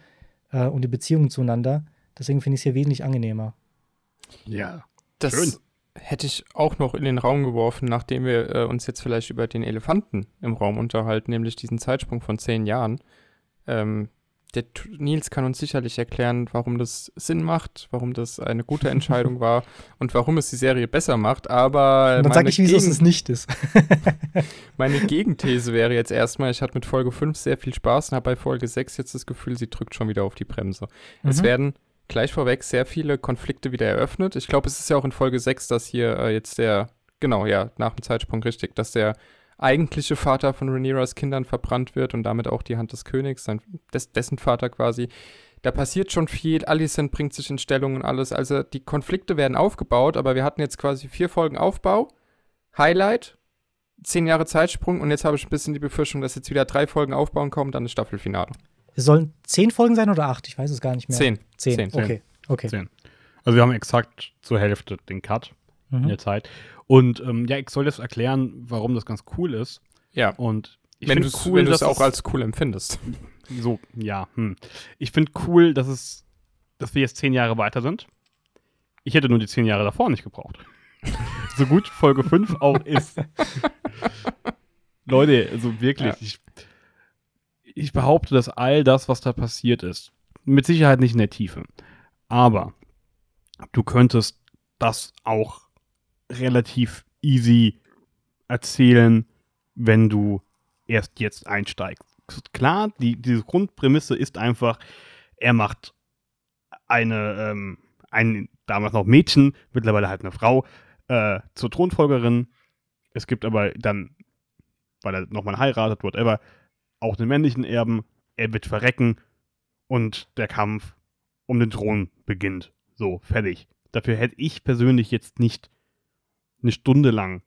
äh, und die Beziehungen zueinander. Deswegen finde ich es hier wesentlich angenehmer. Ja. das Schön. Hätte ich auch noch in den Raum geworfen, nachdem wir äh, uns jetzt vielleicht über den Elefanten im Raum unterhalten, nämlich diesen Zeitsprung von zehn Jahren. Ähm, der Nils kann uns sicherlich erklären, warum das Sinn macht, warum das eine gute Entscheidung <laughs> war und warum es die Serie besser macht, aber Und dann sage ich, wieso es es nicht ist. <laughs> <laughs> Meine Gegenthese wäre jetzt erstmal, ich hatte mit Folge 5 sehr viel Spaß und habe bei Folge 6 jetzt das Gefühl, sie drückt schon wieder auf die Bremse. Es Mhm. werden gleich vorweg sehr viele Konflikte wieder eröffnet. Ich glaube, es ist ja auch in Folge 6, dass hier äh, jetzt der, genau, ja, nach dem Zeitsprung richtig, dass der eigentliche Vater von Rhaenyras Kindern verbrannt wird und damit auch die Hand des Königs, sein, des, dessen Vater quasi. Da passiert schon viel, Alicent bringt sich in Stellung und alles. Also die Konflikte werden aufgebaut, aber wir hatten jetzt quasi vier Folgen Aufbau, Highlight, zehn Jahre Zeitsprung und jetzt habe ich ein bisschen die Befürchtung, dass jetzt wieder drei Folgen aufbauen kommen, dann das Staffelfinale. Es sollen zehn Folgen sein oder acht? Ich weiß es gar nicht mehr. Zehn. Zehn. Zehn. Okay. Okay. Zehn. Also wir haben exakt zur Hälfte den Cut in Mhm. der Zeit. Und ähm, ja, ich soll jetzt erklären, warum das ganz cool ist. Ja, Und ich wenn du finde es cool, auch als cool empfindest. So, ja. Hm. Ich finde cool, dass es, dass wir jetzt zehn Jahre weiter sind. Ich hätte nur die zehn Jahre davor nicht gebraucht. <laughs> so gut Folge 5 auch ist. <laughs> Leute, also wirklich, Ja. ich, ich behaupte, dass all das, was da passiert ist, mit Sicherheit nicht in der Tiefe, aber du könntest das auch relativ easy erzählen, wenn du erst jetzt einsteigst. Klar, die, diese Grundprämisse ist einfach, er macht eine, ähm, ein damals noch Mädchen, mittlerweile halt eine Frau, äh, zur Thronfolgerin. Es gibt aber dann, weil er nochmal heiratet, whatever, auch den männlichen Erben. Er wird verrecken und der Kampf um den Thron beginnt. So, fertig. Dafür hätte ich persönlich jetzt nicht eine Stunde lang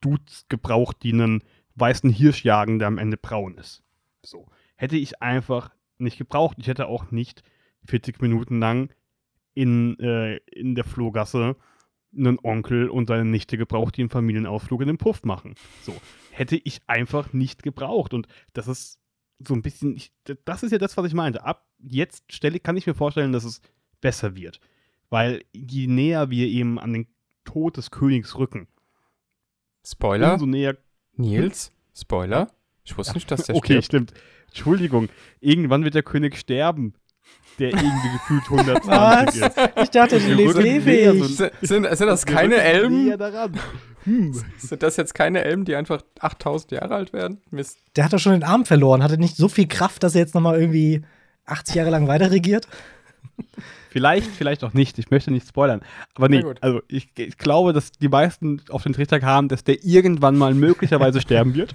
Dudes gebraucht, die einen weißen Hirsch jagen, der am Ende braun ist. So. Hätte ich einfach nicht gebraucht. Ich hätte auch nicht 40 Minuten lang in, äh, in der Flohgasse einen Onkel und seine Nichte gebraucht, die einen Familienausflug in den Puff machen. So. Hätte ich einfach nicht gebraucht. Und das ist so ein bisschen, ich, das ist ja das, was ich meinte. Ab jetzt stelle, kann ich mir vorstellen, dass es besser wird. Weil je näher wir eben an den Tod des Königs rücken, Spoiler, umso näher Nils, Spoiler, Ich wusste nicht, dass der <laughs> Okay, stirbt. stimmt. Entschuldigung. Irgendwann wird der König sterben, der irgendwie gefühlt 120 Was? ist. Ich dachte, die näher ewig. Sind, sind, sind das keine Elben? Hm. Sind das jetzt keine Elben, die einfach 8000 Jahre alt werden? Mist. Der hat doch schon den Arm verloren. Hatte nicht so viel Kraft, dass er jetzt noch mal irgendwie 80 Jahre lang weiter regiert? <laughs> Vielleicht, vielleicht auch nicht. Ich möchte nicht spoilern. Aber nee, also ich, ich glaube, dass die meisten auf den Trichter kamen, dass der irgendwann mal möglicherweise <laughs> sterben wird.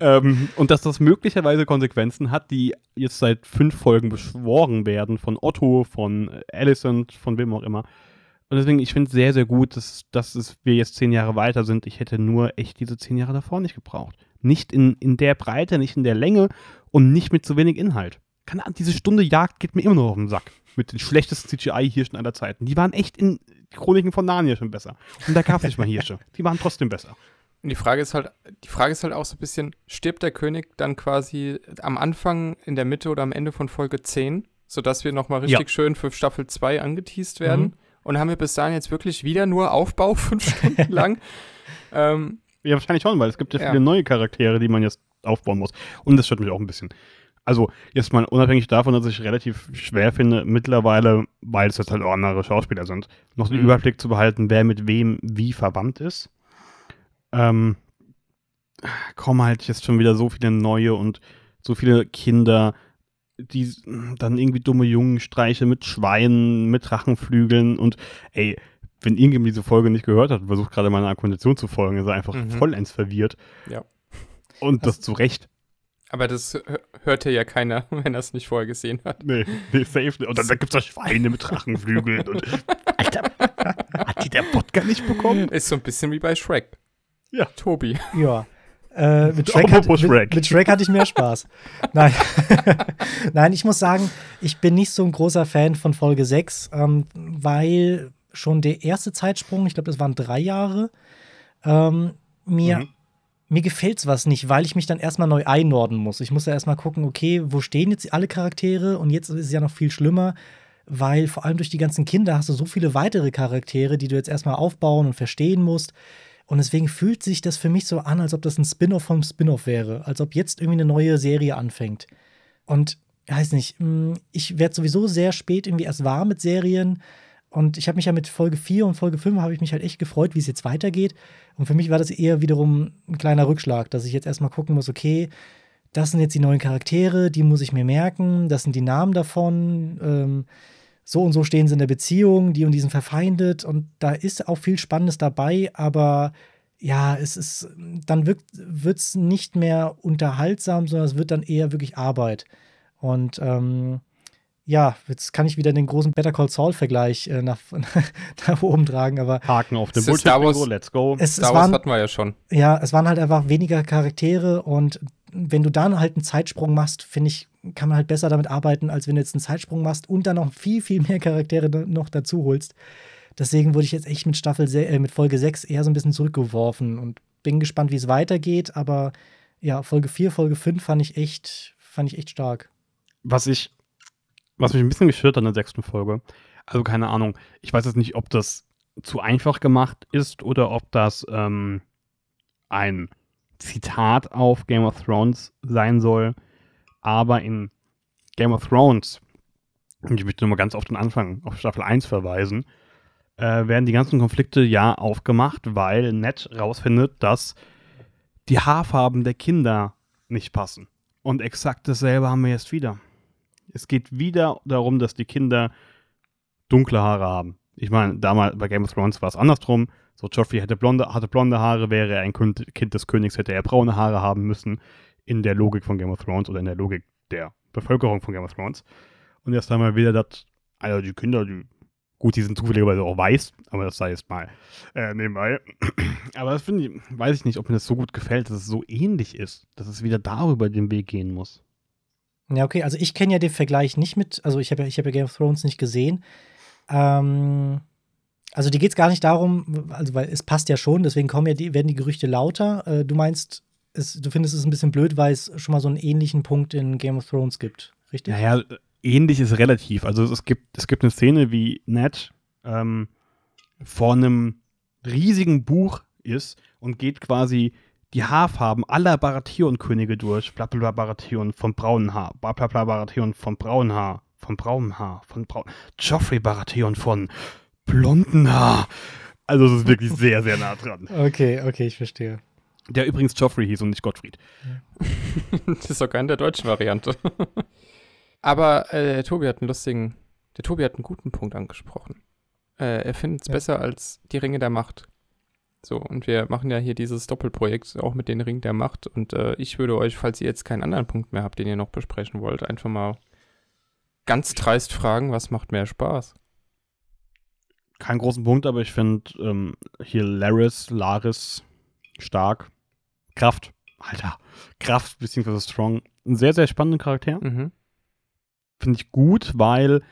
ähm, und dass das möglicherweise Konsequenzen hat, die jetzt seit fünf Folgen beschworen werden von Otto, von Alicent, von wem auch immer. Und deswegen, ich finde es sehr, sehr gut, dass, dass es, wir jetzt zehn Jahre weiter sind. Ich hätte nur echt diese zehn Jahre davor nicht gebraucht. Nicht in, in der Breite, nicht in der Länge und nicht mit zu wenig Inhalt. Keine Ahnung, diese Stunde Jagd geht mir immer noch auf den Sack. Mit den schlechtesten CGI-Hirschen aller Zeiten. Die waren echt in Chroniken von Narnia schon besser. Und da gab es nicht mal Hirsche. <laughs> Die waren trotzdem besser. Und die Frage ist halt, die Frage ist halt auch so ein bisschen, stirbt der König dann quasi am Anfang, in der Mitte oder am Ende von Folge 10, sodass wir nochmal richtig schön für Staffel 2 angeteased werden? Mhm. Und haben wir bis dahin jetzt wirklich wieder nur Aufbau <laughs> fünf Stunden lang? ähm, Ja, wahrscheinlich schon, weil es gibt ja, Ja. viele neue Charaktere, die man jetzt aufbauen muss. Und das stört mich auch ein bisschen. Also, jetzt mal unabhängig davon, dass ich relativ schwer finde, mittlerweile, weil es jetzt halt auch andere Schauspieler sind, noch den Mhm. Überblick zu behalten, wer mit wem wie verwandt ist. Ähm, kommen halt jetzt schon wieder so viele neue und so viele Kinder, die dann irgendwie dumme Jungenstreiche mit Schweinen, mit Drachenflügeln und ey, wenn irgendjemand diese Folge nicht gehört hat und versucht gerade meiner Argumentation zu folgen, ist er einfach Mhm. vollends verwirrt. Ja. Und das zu Recht. Aber das hö- hörte ja keiner, <laughs> wenn er es nicht vorher gesehen hat. Nee, nee, safe nicht. Und dann, dann gibt es da Schweine mit Drachenflügeln und. <laughs> Alter, hat die der Wodka nicht bekommen? Ist so ein bisschen wie bei Shrek. Ja. Tobi. Ja. Äh, mit, <laughs> Shrek hat, Apropos mit, Shrek. mit Shrek hatte ich mehr Spaß. Nein. Nein, ich muss sagen, ich bin nicht so ein großer Fan von Folge 6, ähm, weil schon der erste Zeitsprung, ich glaube, das waren drei Jahre, ähm, mir, Mhm. Mir gefällt's was nicht, weil ich mich dann erstmal neu einordnen muss. Ich muss ja erstmal gucken, okay, wo stehen jetzt alle Charaktere? Und jetzt ist es ja noch viel schlimmer, weil vor allem durch die ganzen Kinder hast du so viele weitere Charaktere, die du jetzt erstmal aufbauen und verstehen musst. Und deswegen fühlt sich das für mich so an, als ob das ein Spin-off vom Spin-off wäre. Als ob jetzt irgendwie eine neue Serie anfängt. Und weiß nicht, mh, ich werde sowieso sehr spät irgendwie erst warm mit Serien. Und ich habe mich ja mit Folge 4 und Folge 5 habe ich mich halt echt gefreut, wie es jetzt weitergeht. Und für mich war das eher wiederum ein kleiner Rückschlag, dass ich jetzt erstmal gucken muss, okay, das sind jetzt die neuen Charaktere, die muss ich mir merken, das sind die Namen davon. Ähm, so und so stehen sie in der Beziehung, die und die sind verfeindet und da ist auch viel Spannendes dabei, aber ja, es ist, dann wird es nicht mehr unterhaltsam, sondern es wird dann eher wirklich Arbeit. Und ähm, ja, jetzt kann ich wieder den großen Better Call Saul-Vergleich äh, nach, <laughs> nach oben tragen, aber Haken auf den Es ist Star Wars- let's go. es, es Star Wars waren, hatten wir ja schon. ja, es waren halt einfach weniger Charaktere und wenn du dann halt einen Zeitsprung machst, finde ich, kann man halt besser damit arbeiten, als wenn du jetzt einen Zeitsprung machst und dann noch viel, viel mehr Charaktere noch dazu holst. Deswegen wurde ich jetzt echt mit Staffel, äh, mit Folge 6 eher so ein bisschen zurückgeworfen und bin gespannt, wie es weitergeht, aber ja, Folge 4, Folge 5 fand ich echt, fand ich echt stark. was ich, was mich ein bisschen gestört hat in der sechsten Folge, also keine Ahnung, ich weiß jetzt nicht, ob das zu einfach gemacht ist oder ob das ähm, ein Zitat auf Game of Thrones sein soll, aber in Game of Thrones, und ich möchte nur mal ganz auf den Anfang, auf Staffel 1 verweisen, äh, werden die ganzen Konflikte ja aufgemacht, weil Ned rausfindet, dass die Haarfarben der Kinder nicht passen. Und exakt dasselbe haben wir jetzt wieder. Es geht wieder darum, dass die Kinder dunkle Haare haben. Ich meine, damals bei Game of Thrones war es andersrum. So, Joffrey hätte blonde, hatte blonde Haare, wäre er ein Kind Kind des Königs, hätte er braune Haare haben müssen. In der Logik von Game of Thrones oder in der Logik der Bevölkerung von Game of Thrones. Und jetzt haben wir wieder das, also die Kinder, die, gut, die sind zufälligerweise auch weiß, aber das sei jetzt mal äh, nebenbei. <clears throat> aber das finde ich, weiß ich nicht, ob mir das so gut gefällt, dass es so ähnlich ist, dass es wieder darüber den Weg gehen muss. Ja, okay, also ich kenne ja den Vergleich nicht mit, also ich habe ja, hab ja Game of Thrones nicht gesehen. Ähm, also dir geht es gar nicht darum, also weil es passt ja schon, deswegen kommen ja die, werden die Gerüchte lauter. Äh, du meinst, es, du findest es ein bisschen blöd, weil es schon mal so einen ähnlichen Punkt in Game of Thrones gibt, richtig? Naja, ähnlich ist relativ. Also es gibt, es gibt eine Szene, wie Ned ähm, vor einem riesigen Buch ist und geht quasi die Haarfarben aller Baratheon-Könige durch. Blablabla Baratheon von braunen Haar. Blablabla Baratheon von braunen Haar. Von braunem Haar. Von braun. Joffrey Baratheon von blonden Haar. Also es ist wirklich <laughs> sehr, sehr nah dran. Okay, okay, ich verstehe. Der übrigens Joffrey hieß und nicht Gottfried. <laughs> das ist doch keine der deutschen Variante. <laughs> Aber äh, der Tobi hat einen lustigen, der Tobi hat einen guten Punkt angesprochen. Äh, er findet es Ja. besser als die Ringe der Macht. So, und wir machen ja hier dieses Doppelprojekt auch mit den Ringen der Macht. Und äh, ich würde euch, falls ihr jetzt keinen anderen Punkt mehr habt, den ihr noch besprechen wollt, einfach mal ganz dreist fragen, was macht mehr Spaß? Keinen großen Punkt, aber ich finde ähm, hier Laris, Laris, stark. Kraft, Alter. Kraft beziehungsweise Strong. Ein sehr, sehr spannender Charakter. Mhm. Finde ich gut, weil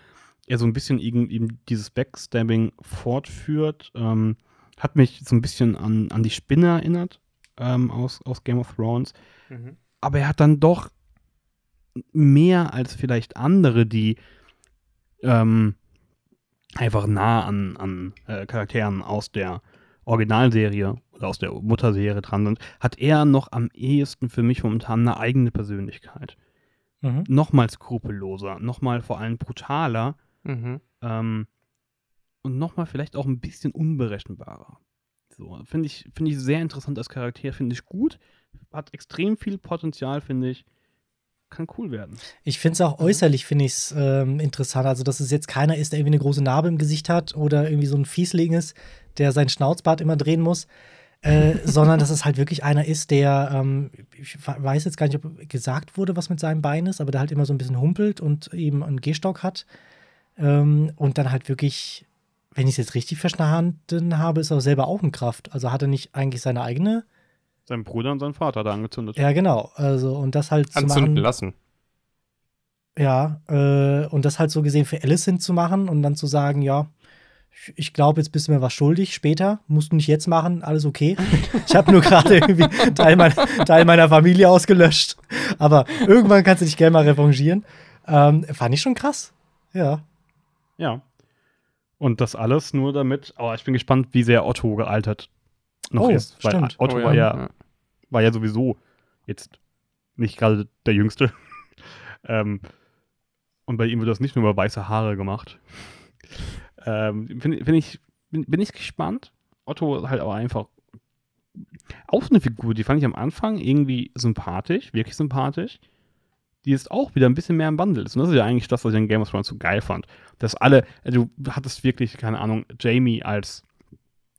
er so ein bisschen eben, eben dieses Backstabbing fortführt. Ähm, hat mich so ein bisschen an, an die Spinne erinnert ähm, aus, aus Game of Thrones. Mhm. aber er hat dann doch mehr als vielleicht andere, die ähm, einfach nah an, an äh, Charakteren aus der Originalserie oder aus der Mutterserie dran sind, hat er noch am ehesten für mich momentan eine eigene Persönlichkeit. Mhm. Nochmal skrupelloser, nochmal vor allem brutaler Mhm. ähm, und nochmal vielleicht auch ein bisschen unberechenbarer. So, finde ich, finde ich sehr interessant als Charakter, finde ich gut, hat extrem viel Potenzial, finde ich. Kann cool werden. Ich finde es auch äußerlich, finde ich es ähm, interessant. Also, dass es jetzt keiner ist, der irgendwie eine große Narbe im Gesicht hat oder irgendwie so ein Fiesling ist, der sein Schnauzbart immer drehen muss. Äh, <laughs> sondern dass es halt wirklich einer ist, der, ähm, ich weiß jetzt gar nicht, ob gesagt wurde, was mit seinem Bein ist, aber der halt immer so ein bisschen humpelt und eben einen Gehstock hat. Ähm, und dann halt wirklich, wenn ich es jetzt richtig verstanden habe, ist er selber auch in Kraft. Also hat er nicht eigentlich seine eigene? Sein Bruder und sein Vater da angezündet. Ja, genau. Also, und das halt zu Anzünden machen. lassen. Ja, äh, und das halt so gesehen für Alicent zu machen und dann zu sagen, ja, ich- glaube, jetzt bist du mir was schuldig, später, musst du nicht jetzt machen, alles okay. Ich habe nur gerade <laughs> irgendwie Teil meiner, Teil meiner Familie ausgelöscht, aber irgendwann kannst du dich gerne mal revanchieren. Ähm, fand ich schon krass. Ja. Ja. Und das alles nur damit, aber ich bin gespannt, wie sehr Otto gealtert noch Oh, ist. Weil stimmt. Otto Oh war, ja, war ja sowieso jetzt nicht gerade der Jüngste. <laughs> ähm, und bei ihm wird das nicht nur über weiße Haare gemacht. ähm, find, find ich, bin, bin ich gespannt. Otto halt aber einfach auch so eine Figur, die fand ich am Anfang irgendwie sympathisch, wirklich sympathisch. Die ist auch wieder ein bisschen mehr im Wandel ist. Und das ist ja eigentlich das, was ich in Game of Thrones so geil fand. Dass alle, also du hattest wirklich, keine Ahnung, Jamie als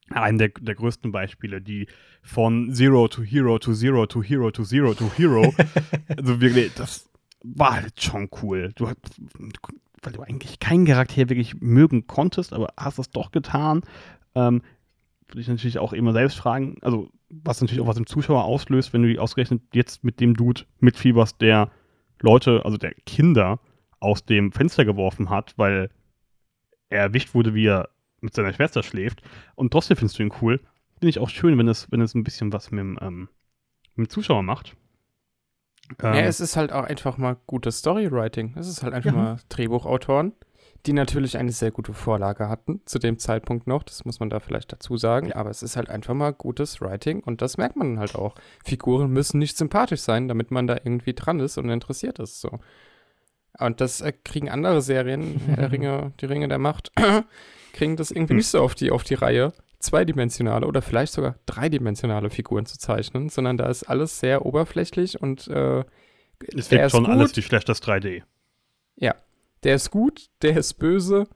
einen der, der größten Beispiele, die von Zero to Hero to Zero to Hero to Zero to Hero, <laughs> also wirklich, das war halt schon cool. Du hast, weil du eigentlich keinen Charakter wirklich mögen konntest, aber hast es doch getan. Ähm, würde ich natürlich auch immer selbst fragen, also was natürlich auch was im Zuschauer auslöst, wenn du die ausgerechnet jetzt mit dem Dude mitfieberst, der Leute, also der Kinder aus dem Fenster geworfen hat, weil er erwischt wurde, wie er mit seiner Schwester schläft. Und trotzdem findest du ihn cool. Finde ich auch schön, wenn es, wenn es ein bisschen was mit dem, ähm, mit dem Zuschauer macht. Ähm, Ja, es ist halt auch einfach mal gutes Storywriting. Es ist halt einfach Ja. mal Drehbuchautoren, die natürlich eine sehr gute Vorlage hatten, zu dem Zeitpunkt noch. Das muss man da vielleicht dazu sagen. Aber es ist halt einfach mal gutes Writing und das merkt man halt auch. Figuren müssen nicht sympathisch sein, damit man da irgendwie dran ist und interessiert ist. So. Und das äh, kriegen andere Serien, <laughs> der Ringe, die Ringe der Macht, <clears throat> kriegen das irgendwie nicht so auf die, auf die Reihe, zweidimensionale oder vielleicht sogar dreidimensionale Figuren zu zeichnen, sondern da ist alles sehr oberflächlich und äh, es ist schon gut, alles wie schlechtes 3D. Der ist gut, der ist böse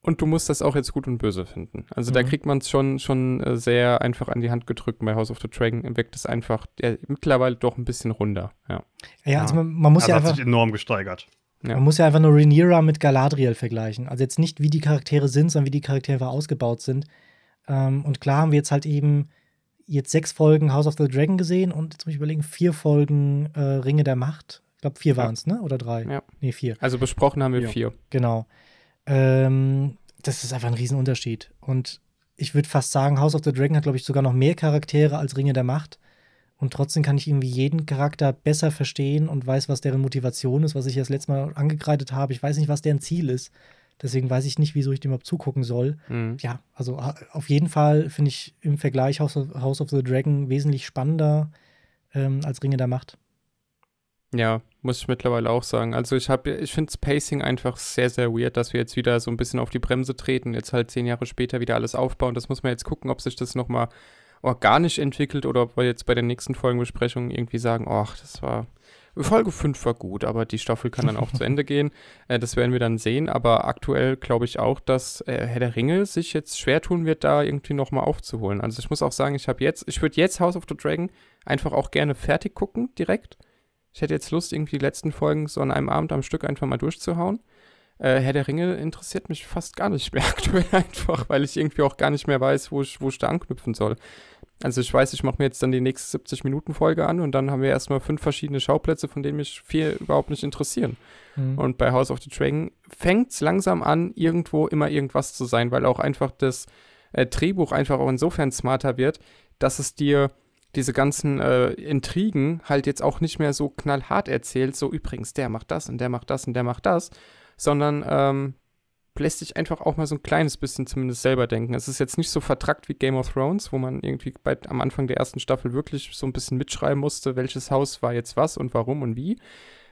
und du musst das auch jetzt gut und böse finden. Also da Mhm. kriegt man es schon, schon äh, sehr einfach an die Hand gedrückt. Bei House of the Dragon wirkt es einfach ja, mittlerweile doch ein bisschen runder. Ja. Ja, also man, man muss Also ja hat einfach. sich enorm gesteigert. Ja. Man muss ja einfach nur Rhaenyra mit Galadriel vergleichen. Also jetzt nicht, wie die Charaktere sind, sondern wie die Charaktere einfach ausgebaut sind. Ähm, und klar haben wir jetzt halt eben jetzt sechs Folgen House of the Dragon gesehen und jetzt muss ich überlegen, vier Folgen äh, Ringe der Macht. Ich glaube, vier waren es, ne? Oder drei? Ja. Nee, vier. Also besprochen haben wir Ja. vier. Genau. Ähm, das ist einfach ein Riesenunterschied. Und ich würde fast sagen, House of the Dragon hat, glaube ich, sogar noch mehr Charaktere als Ringe der Macht. Und trotzdem kann ich irgendwie jeden Charakter besser verstehen und weiß, was deren Motivation ist, was ich das letzte Mal angekreidet habe. Ich weiß nicht, was deren Ziel ist. Deswegen weiß ich nicht, wieso ich dem überhaupt zugucken soll. Mhm. Ja, also auf jeden Fall finde ich im Vergleich House of, House of the Dragon wesentlich spannender ähm, als Ringe der Macht. Ja, muss ich mittlerweile auch sagen. Also ich habe, ich finde Pacing einfach sehr, sehr weird, dass wir jetzt wieder so ein bisschen auf die Bremse treten, jetzt halt zehn Jahre später wieder alles aufbauen. Das muss man jetzt gucken, ob sich das nochmal organisch entwickelt oder ob wir jetzt bei der nächsten Folgenbesprechung irgendwie sagen, ach, das war, Folge 5 war gut, aber die Staffel kann dann auch zu Ende gehen. Äh, das werden wir dann sehen, aber aktuell glaube ich auch, dass äh, Herr der Ringe sich jetzt schwer tun wird, da irgendwie nochmal aufzuholen. Also ich muss auch sagen, ich habe jetzt, ich würde jetzt House of the Dragon einfach auch gerne fertig gucken, direkt. Ich hätte jetzt Lust, irgendwie die letzten Folgen so an einem Abend am Stück einfach mal durchzuhauen. Äh, Herr der Ringe interessiert mich fast gar nicht mehr <laughs> aktuell einfach, weil ich irgendwie auch gar nicht mehr weiß, wo ich, wo ich da anknüpfen soll. Also ich weiß, ich mache mir jetzt dann die nächste 70-Minuten-Folge an und dann haben wir erstmal fünf verschiedene Schauplätze, von denen mich vier überhaupt nicht interessieren. Mhm. Und bei House of the Dragon fängt es langsam an, irgendwo immer irgendwas zu sein, weil auch einfach das äh, Drehbuch einfach auch insofern smarter wird, dass es dir diese ganzen äh, Intrigen halt jetzt auch nicht mehr so knallhart erzählt, so übrigens, der macht das und der macht das und der macht das, sondern ähm, lässt sich einfach auch mal so ein kleines bisschen zumindest selber denken. Es ist jetzt nicht so vertrackt wie Game of Thrones, wo man irgendwie bei, am Anfang der ersten Staffel wirklich so ein bisschen mitschreiben musste, welches Haus war jetzt was und warum und wie.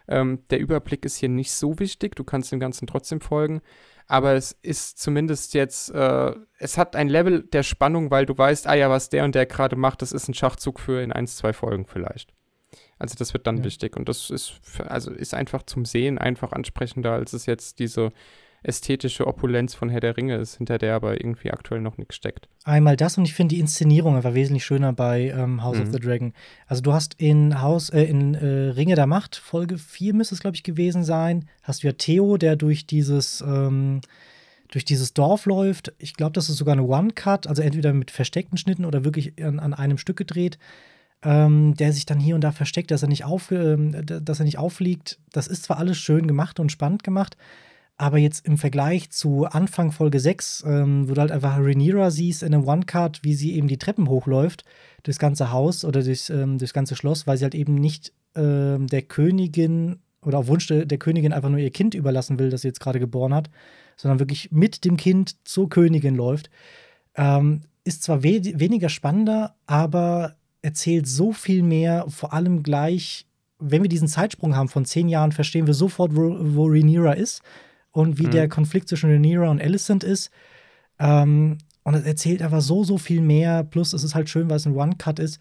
Ähm, der Überblick ist hier nicht so wichtig, du kannst dem Ganzen trotzdem folgen, aber es ist zumindest jetzt, äh, es hat ein Level der Spannung, weil du weißt, ah ja, was der und der gerade macht, das ist ein Schachzug für in ein, zwei Folgen vielleicht. Also das wird dann Ja. wichtig und das ist, für, also ist einfach zum Sehen einfach ansprechender, als es jetzt diese ästhetische Opulenz von Herr der Ringe ist, hinter der aber irgendwie aktuell noch nichts steckt. Einmal das und ich finde die Inszenierung einfach wesentlich schöner bei ähm, House of Mhm. the Dragon. Also du hast in Haus, äh, in äh, Ringe der Macht, Folge 4 müsste es, glaube ich, gewesen sein, hast du ja Theo, der durch dieses, ähm, durch dieses Dorf läuft. Ich glaube, das ist sogar eine One-Cut, also entweder mit versteckten Schnitten oder wirklich an, an einem Stück gedreht. Ähm, der sich dann hier und da versteckt, dass er nicht auf, d- dass er nicht auffliegt. Das ist zwar alles schön gemacht und spannend gemacht, aber jetzt im Vergleich zu Anfang Folge 6, ähm, wo du halt einfach Rhaenyra siehst in einem One-Cut, wie sie eben die Treppen hochläuft, durchs ganze Haus oder durchs, ähm, durchs ganze Schloss, weil sie halt eben nicht ähm, der Königin oder auf Wunsch der, der Königin einfach nur ihr Kind überlassen will, das sie jetzt gerade geboren hat, sondern wirklich mit dem Kind zur Königin läuft. Ähm, ist zwar we weniger spannender, aber erzählt so viel mehr, vor allem gleich, wenn wir diesen Zeitsprung haben von zehn Jahren, verstehen wir sofort, wo, wo Rhaenyra ist und wie Mhm. der Konflikt zwischen Rhaenyra und Alicent ist. Ähm, und es erzählt einfach so, so viel mehr. Plus, es ist halt schön, weil es ein One-Cut ist.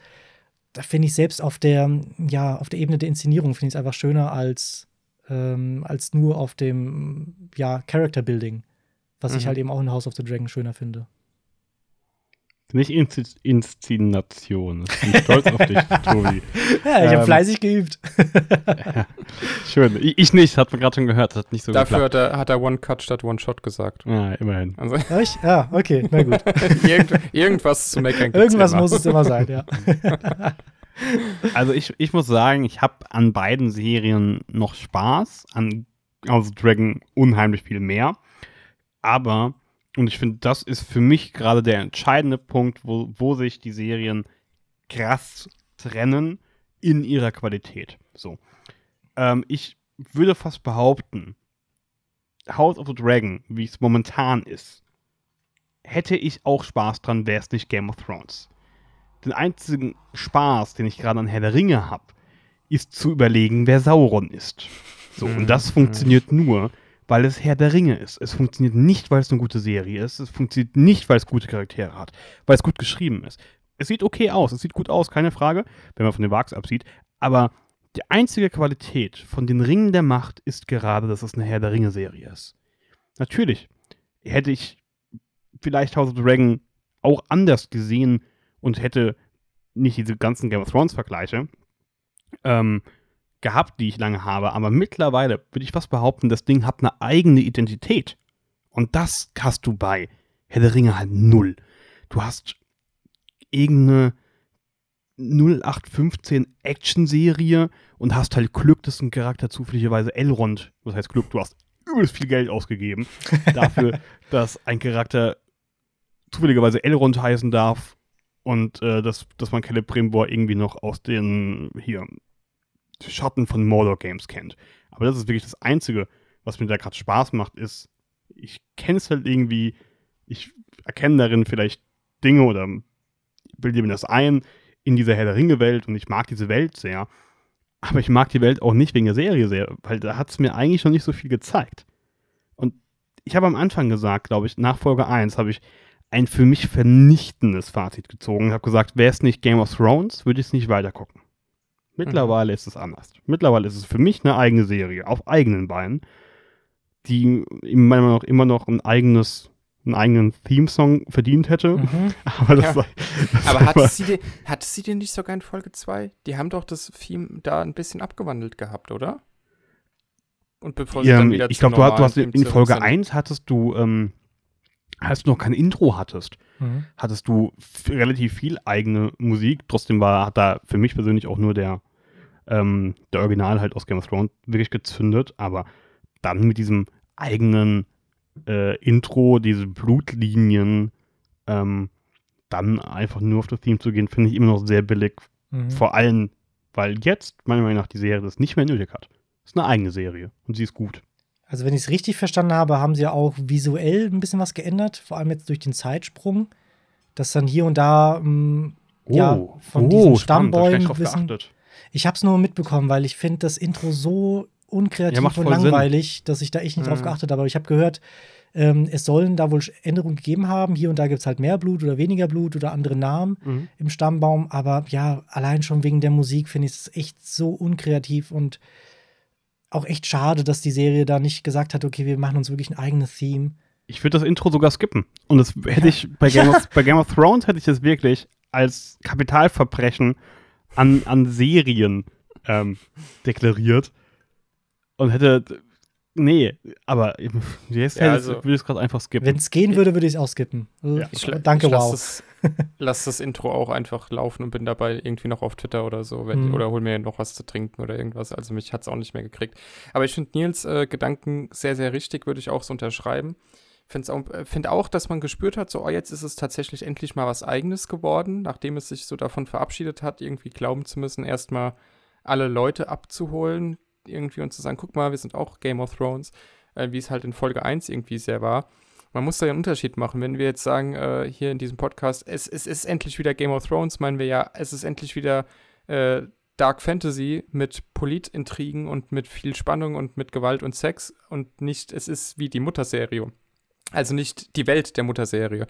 Da finde ich selbst auf der, ja, auf der Ebene der Inszenierung finde ich es einfach schöner als, ähm, als nur auf dem, ja, Character-Building. Was ich Mhm. halt eben auch in House of the Dragon schöner finde. Nicht Insz Inszenation. Ich bin stolz auf dich, <laughs> Tobi. Ja, ich habe Ähm, fleißig geübt. <laughs> Schön. Ich, ich nicht, hat man gerade schon gehört. Das hat nicht so Dafür geklappt. hat er, hat er One Cut statt One Shot gesagt. Ja, immerhin. Also Ja, ich? Ja, okay, na gut. <laughs> irgend, irgendwas zu meckern Irgendwas immer. muss es immer sein, ja. Also ich, ich muss sagen, ich habe an beiden Serien noch Spaß, an House of Dragon unheimlich viel mehr. Aber, und ich finde, das ist für mich gerade der entscheidende Punkt, wo, wo sich die Serien krass trennen in ihrer Qualität. So. Ähm, ich würde fast behaupten, House of the Dragon, wie es momentan ist, hätte ich auch Spaß dran, wäre es nicht Game of Thrones den einzigen Spaß, den ich gerade an Herr der Ringe habe, ist zu überlegen, wer Sauron ist. So, Mhm. und das funktioniert nur, weil es Herr der Ringe ist. Es funktioniert nicht, weil es eine gute Serie ist. Es funktioniert nicht, weil es gute Charaktere hat, weil es gut geschrieben ist. Es sieht okay aus, es sieht gut aus, keine Frage, wenn man von den Wags absieht. Aber die einzige Qualität von den Ringen der Macht ist gerade, dass es eine Herr der Ringe-Serie ist. Natürlich hätte ich vielleicht House of the Dragon auch anders gesehen und hätte nicht diese ganzen Game of Thrones-Vergleiche ähm, gehabt, die ich lange habe, aber mittlerweile würde ich fast behaupten, das Ding hat eine eigene Identität. Und das hast du bei Herr der Ringe halt null. Du hast irgendeine 0815 Action-Serie und hast halt Glück, dass ein Charakter zufälligerweise Elrond, was heißt Glück, du hast übelst viel Geld ausgegeben <laughs> dafür, dass ein Charakter zufälligerweise Elrond heißen darf und äh, dass, dass man Celebrimbor irgendwie noch aus den hier Schatten von Mordor Games kennt. Aber das ist wirklich das Einzige, was mir da gerade Spaß macht, ist ich kenne es halt irgendwie, ich erkenne darin vielleicht Dinge oder bilde mir das ein in dieser Herr der Ringe-Welt und ich mag diese Welt sehr. Aber ich mag die Welt auch nicht wegen der Serie sehr, weil da hat es mir eigentlich schon nicht so viel gezeigt. Und ich habe am Anfang gesagt, glaube ich, nach Folge 1 habe ich ein für mich vernichtendes Fazit gezogen. Ich habe gesagt, wäre es nicht Game of Thrones, würde ich es nicht weitergucken. Mittlerweile mhm. ist es anders. Mittlerweile ist es für mich eine eigene Serie, auf eigenen Beinen, die meiner Meinung nach immer noch ein eigenes einen eigenen Theme-Song verdient hätte. Mhm. <laughs> Aber, das ja. war, das Aber hatte, sie den, hatte sie den nicht sogar in Folge 2? Die haben doch das Theme da ein bisschen abgewandelt gehabt, oder? Und bevor sie ja, dann wieder Ich glaube, du, du, hast in, in Folge 1 hattest du, ähm, als du noch kein Intro hattest, mhm. hattest du relativ viel eigene Musik. Trotzdem war, hat da für mich persönlich auch nur der, ähm, der Original halt aus Game of Thrones wirklich gezündet. Aber dann mit diesem eigenen äh, Intro, diese Blutlinien, ähm, dann einfach nur auf das Theme zu gehen, finde ich immer noch sehr billig. Mhm. Vor allem, weil jetzt, meiner Meinung nach, die Serie das nicht mehr nötig hat. Das ist eine eigene Serie und sie ist gut. Also, wenn ich es richtig verstanden habe, haben sie ja auch visuell ein bisschen was geändert, vor allem jetzt durch den Zeitsprung, dass dann hier und da ähm, oh. ja, von oh, diesen Stammbäumen wissen. Ich habe es nur mitbekommen, weil ich finde das Intro so unkreativ ja, und langweilig, Sinn. dass ich da echt nicht mhm. drauf geachtet habe. Aber ich habe gehört, ähm, es sollen da wohl Änderungen gegeben haben. Hier und da gibt es halt mehr Blut oder weniger Blut oder andere Namen mhm. im Stammbaum. Aber ja, allein schon wegen der Musik finde ich es echt so unkreativ und auch echt schade, dass die Serie da nicht gesagt hat, okay, wir machen uns wirklich ein eigenes Theme. Ich würde das Intro sogar skippen. Und das hätte ja. ich bei Game, of, <laughs> bei Game of Thrones hätte ich das wirklich als Kapitalverbrechen an, an Serien ähm, deklariert und hätte. Nee, aber <laughs> jetzt ja, also, würde ich es gerade einfach skippen. Wenn es gehen würde, würde ich es auch skippen. Also, ja. ich, danke, ich wow. Das, lass das Intro auch einfach laufen und bin dabei irgendwie noch auf Twitter oder so. Wenn, mhm. Oder hol mir noch was zu trinken oder irgendwas. Also mich hat es auch nicht mehr gekriegt. Aber ich finde Nils äh, Gedanken sehr, sehr richtig, würde ich auch so unterschreiben. Finde auch, äh, find auch, dass man gespürt hat, so, oh, jetzt ist es tatsächlich endlich mal was Eigenes geworden, nachdem es sich so davon verabschiedet hat, irgendwie glauben zu müssen, erstmal alle Leute abzuholen, irgendwie und zu sagen, guck mal, wir sind auch Game of Thrones, äh, wie es halt in Folge 1 irgendwie sehr war. Man muss da ja einen Unterschied machen. Wenn wir jetzt sagen, äh, hier in diesem Podcast, es, es, ist endlich wieder Game of Thrones, meinen wir ja, es ist endlich wieder äh, Dark Fantasy mit Politintrigen und mit viel Spannung und mit Gewalt und Sex und nicht, es ist wie die Mutterserie. Also nicht die Welt der Mutterserie.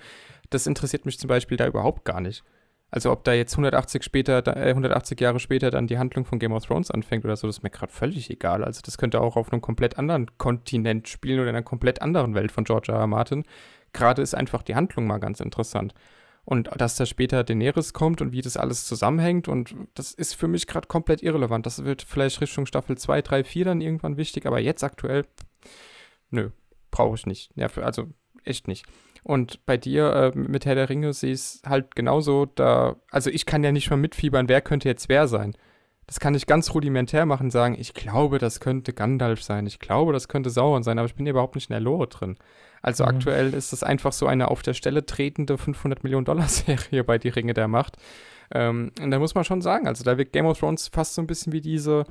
Das interessiert mich zum Beispiel da überhaupt gar nicht. Also ob da jetzt 180, später, äh, 180 Jahre später dann die Handlung von Game of Thrones anfängt oder so, das ist mir gerade völlig egal. Also das könnte auch auf einem komplett anderen Kontinent spielen oder in einer komplett anderen Welt von George R. R. Martin. Gerade ist einfach die Handlung mal ganz interessant. Und dass da später Daenerys kommt und wie das alles zusammenhängt und das ist für mich gerade komplett irrelevant. Das wird vielleicht Richtung Staffel 2, 3, 4 dann irgendwann wichtig, aber jetzt aktuell, nö, brauche ich nicht. Ja, also echt nicht. Und bei dir äh, mit Herr der Ringe sehe ich es halt genauso. Da, also ich kann ja nicht mal mitfiebern, wer könnte jetzt wer sein. Das kann ich ganz rudimentär machen, sagen, ich glaube, das könnte Gandalf sein, ich glaube, das könnte Sauron sein, aber ich bin überhaupt nicht in der Lore drin. Also mhm. aktuell ist es einfach so eine auf der Stelle tretende 500 Millionen Dollar <laughs> Serie bei Die Ringe der Macht. Ähm, und da muss man schon sagen, also da wird Game of Thrones fast so ein bisschen wie diese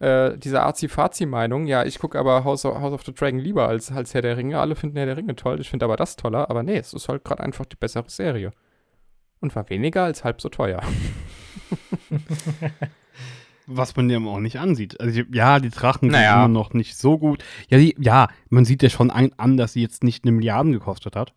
äh, diese Azi-Fazi-Meinung, ja, ich gucke aber House of, House of, the Dragon lieber als, als Herr der Ringe. Alle finden Herr der Ringe toll, ich finde aber das toller. Aber nee, es ist halt gerade einfach die bessere Serie. Und war weniger als halb so teuer. <laughs> Was man dem auch nicht ansieht. Also, ja, die Drachen naja. sind immer noch nicht so gut. Ja, die, ja, man sieht ja schon an, dass sie jetzt nicht eine Milliarde gekostet hat.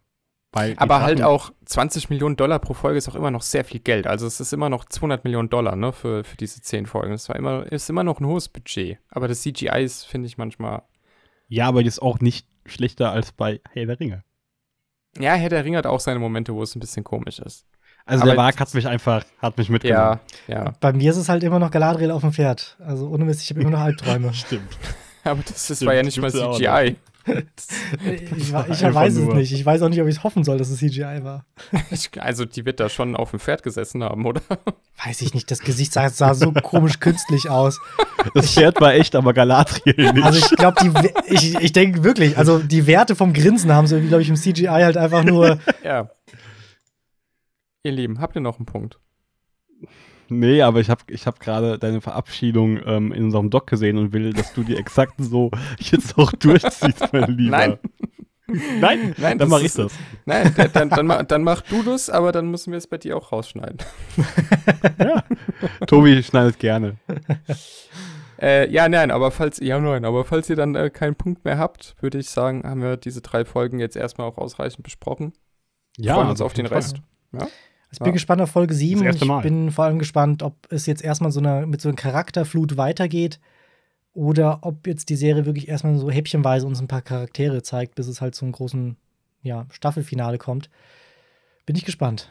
Aber halt auch 20 Millionen Dollar pro Folge ist auch immer noch sehr viel Geld. Also es ist immer noch 200 Millionen Dollar ne, für, für diese 10 Folgen. War immer, ist immer noch ein hohes Budget. Aber das CGI ist, finde ich, manchmal. Ja, aber ist auch nicht schlechter als bei Herr der Ringe. Ja, Herr der Ringe hat auch seine Momente, wo es ein bisschen komisch ist. Also aber der Marc hat mich einfach, hat mich mitgenommen. Ja, ja. Bei mir ist es halt immer noch Galadriel auf dem Pferd. Also ohne Mist, ich habe immer noch Albträume. <laughs> Stimmt. aber das, das war ja nicht mal CGI ich, ich weiß es nicht. Ich weiß auch nicht, ob ich es hoffen soll, dass es CGI war. also, die wird da schon auf dem Pferd gesessen haben, oder? Weiß ich nicht. Das Gesicht sah, sah so komisch künstlich aus. Das Pferd war echt, aber Galadriel nicht. Also, ich glaube, ich, ich denke wirklich, also die Werte vom Grinsen haben sie, glaube ich, im CGI halt einfach nur. Ja. Ihr Lieben, habt ihr noch einen Punkt? Nee, aber ich habe ich hab gerade deine Verabschiedung ähm, in unserem Doc gesehen und will, dass du die exakt so <laughs> jetzt auch durchziehst, mein Lieber. Nein. Nein, Nein, dann das mache ich das. Nein, dann, dann, dann, ma- dann mach du das, aber dann müssen wir es bei dir auch rausschneiden. <laughs> Tobi schneidet gerne. Äh, ja, nein, aber falls, ja, nein, aber falls ihr dann äh, keinen Punkt mehr habt, würde ich sagen, haben wir diese drei Folgen jetzt erstmal auch ausreichend besprochen. Freuen uns auf den Fall. Rest. Ich bin Ja. gespannt auf Folge 7. Das erste ich Mal. bin vor allem gespannt, ob es jetzt erstmal so eine, mit so einer Charakterflut weitergeht oder ob jetzt die Serie wirklich erstmal so häppchenweise uns ein paar Charaktere zeigt, bis es halt zum großen ja, Staffelfinale kommt. Bin ich gespannt.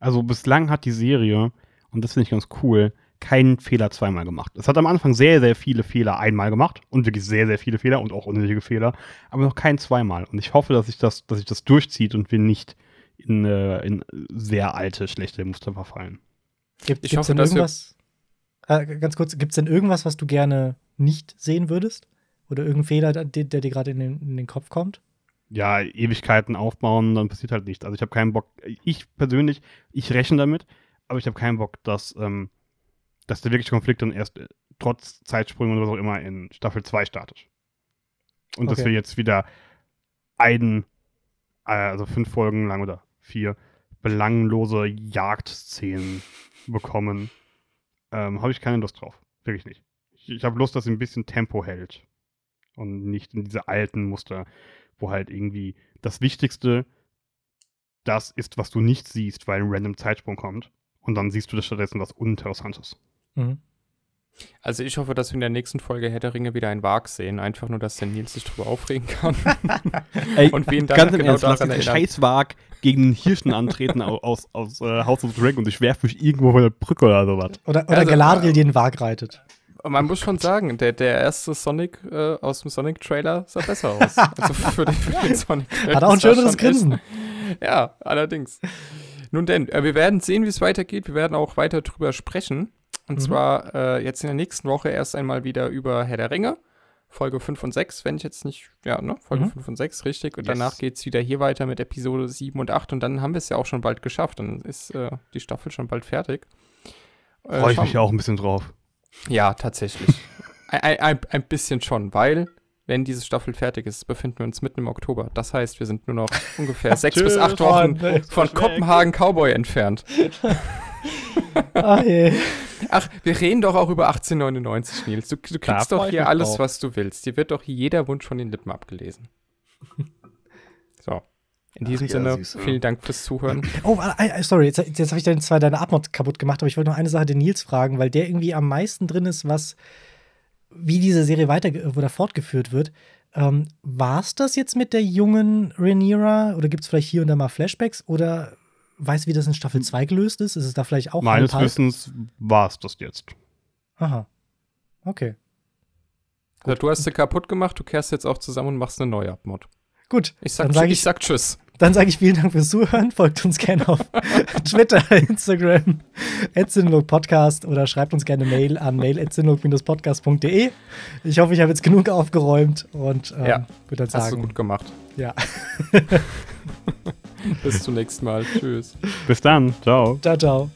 Also bislang hat die Serie, und das finde ich ganz cool, keinen Fehler zweimal gemacht. Es hat am Anfang sehr, sehr viele Fehler einmal gemacht und wirklich sehr, sehr viele Fehler und auch unnötige Fehler, aber noch keinen zweimal. Und ich hoffe, dass sich das, dass sich das durchzieht und wir nicht in, äh, in sehr alte, schlechte Muster verfallen. Gibt Ich hoffe, denn dass wir- irgendwas? Äh, ganz kurz, gibt es denn irgendwas, was du gerne nicht sehen würdest? Oder irgendein Fehler, der, der dir gerade in den, in den Kopf kommt? Ja, Ewigkeiten aufbauen, dann passiert halt nichts. Also ich habe keinen Bock, ich persönlich, ich rechne damit, aber ich habe keinen Bock, dass, ähm, dass der wirkliche Konflikt dann erst äh, trotz Zeitsprüngen oder was auch immer in Staffel 2 startet. Und dass Okay. wir jetzt wieder einen, äh, also fünf Folgen lang oder vier, belanglose Jagdszenen bekommen, ähm, habe ich keine Lust drauf. Wirklich nicht. Ich, ich habe Lust, dass sie ein bisschen Tempo hält. Und nicht in diese alten Muster, wo halt irgendwie das Wichtigste das ist, was du nicht siehst, weil ein random Zeitsprung kommt. Und dann siehst du das stattdessen was Uninteressantes. Mhm. Also ich hoffe, dass wir in der nächsten Folge Herr der Ringe wieder einen Wag sehen. Einfach nur, dass der Nils sich drüber aufregen kann. <laughs> Ey, Und wen dann ganz genau Ernst, lass. Scheißwag gegen den Hirschen antreten au- aus, aus äh, House of Dragon und ich werfe mich irgendwo von der Brücke oder sowas. Oder, oder Also, Galadriel, äh, die den Wag reitet. Man muss schon sagen, der, der erste Sonic äh, aus dem Sonic-Trailer sah besser aus. Also <laughs> für den, für den Sonic. Hat auch ein schöneres schon Grinsen. Echt, <laughs> ja, allerdings. Nun denn, äh, wir werden sehen, wie es weitergeht. Wir werden auch weiter drüber sprechen. Und Mhm. zwar äh, jetzt in der nächsten Woche erst einmal wieder über Herr der Ringe. Folge 5 und 6, wenn ich jetzt nicht, ja, ne? Folge Mhm. 5 und 6, richtig. Und Yes. danach geht es wieder hier weiter mit Episode 7 und 8. Und dann haben wir es ja auch schon bald geschafft. Dann ist äh, die Staffel schon bald fertig. Äh, Freue ich mich auch ein bisschen drauf. ja, tatsächlich. <laughs> ein, ein- ein, bisschen schon, weil, wenn diese Staffel fertig ist, befinden wir uns mitten im Oktober. Das heißt, wir sind nur noch ungefähr <laughs> sechs bis acht Wochen von Kopenhagen Cowboy entfernt. <laughs> Ah, je. Ach, wir reden doch auch über 1899, Nils. Du, du kriegst doch hier alles, drauf. was du willst. Dir wird doch jeder Wunsch von den Lippen abgelesen. <laughs> So. In diesem ja, Sinne, Süße. vielen Dank fürs Zuhören. Oh, sorry, jetzt, jetzt habe ich dann zwar deine Abmod kaputt gemacht, aber ich wollte noch eine Sache den Nils fragen, weil der irgendwie am meisten drin ist, was, wie diese Serie weiter oder fortgeführt wird. Ähm, War es das jetzt mit der jungen Rhaenyra oder gibt es vielleicht hier und da mal Flashbacks oder weißt du, wie das in Staffel 2 gelöst ist? Ist es da vielleicht auch Meines? Wissens war es das jetzt. Aha. Okay. Also, du hast sie kaputt gemacht, du kehrst jetzt auch zusammen und machst eine neue Abmod. Gut. Ich sag, Dann sag ich, ich- sag Tschüss. Dann sage ich vielen Dank fürs Zuhören. Folgt uns gerne auf <laughs> Twitter, Instagram, Podcast oder schreibt uns gerne Mail an mail.podcast.de. Ich hoffe, ich habe jetzt genug aufgeräumt und ähm, Ja, würde dann Hast du sagen, gut gemacht. ja. <laughs> Bis zum nächsten Mal. Tschüss. Bis dann. Ciao. Ciao, ciao.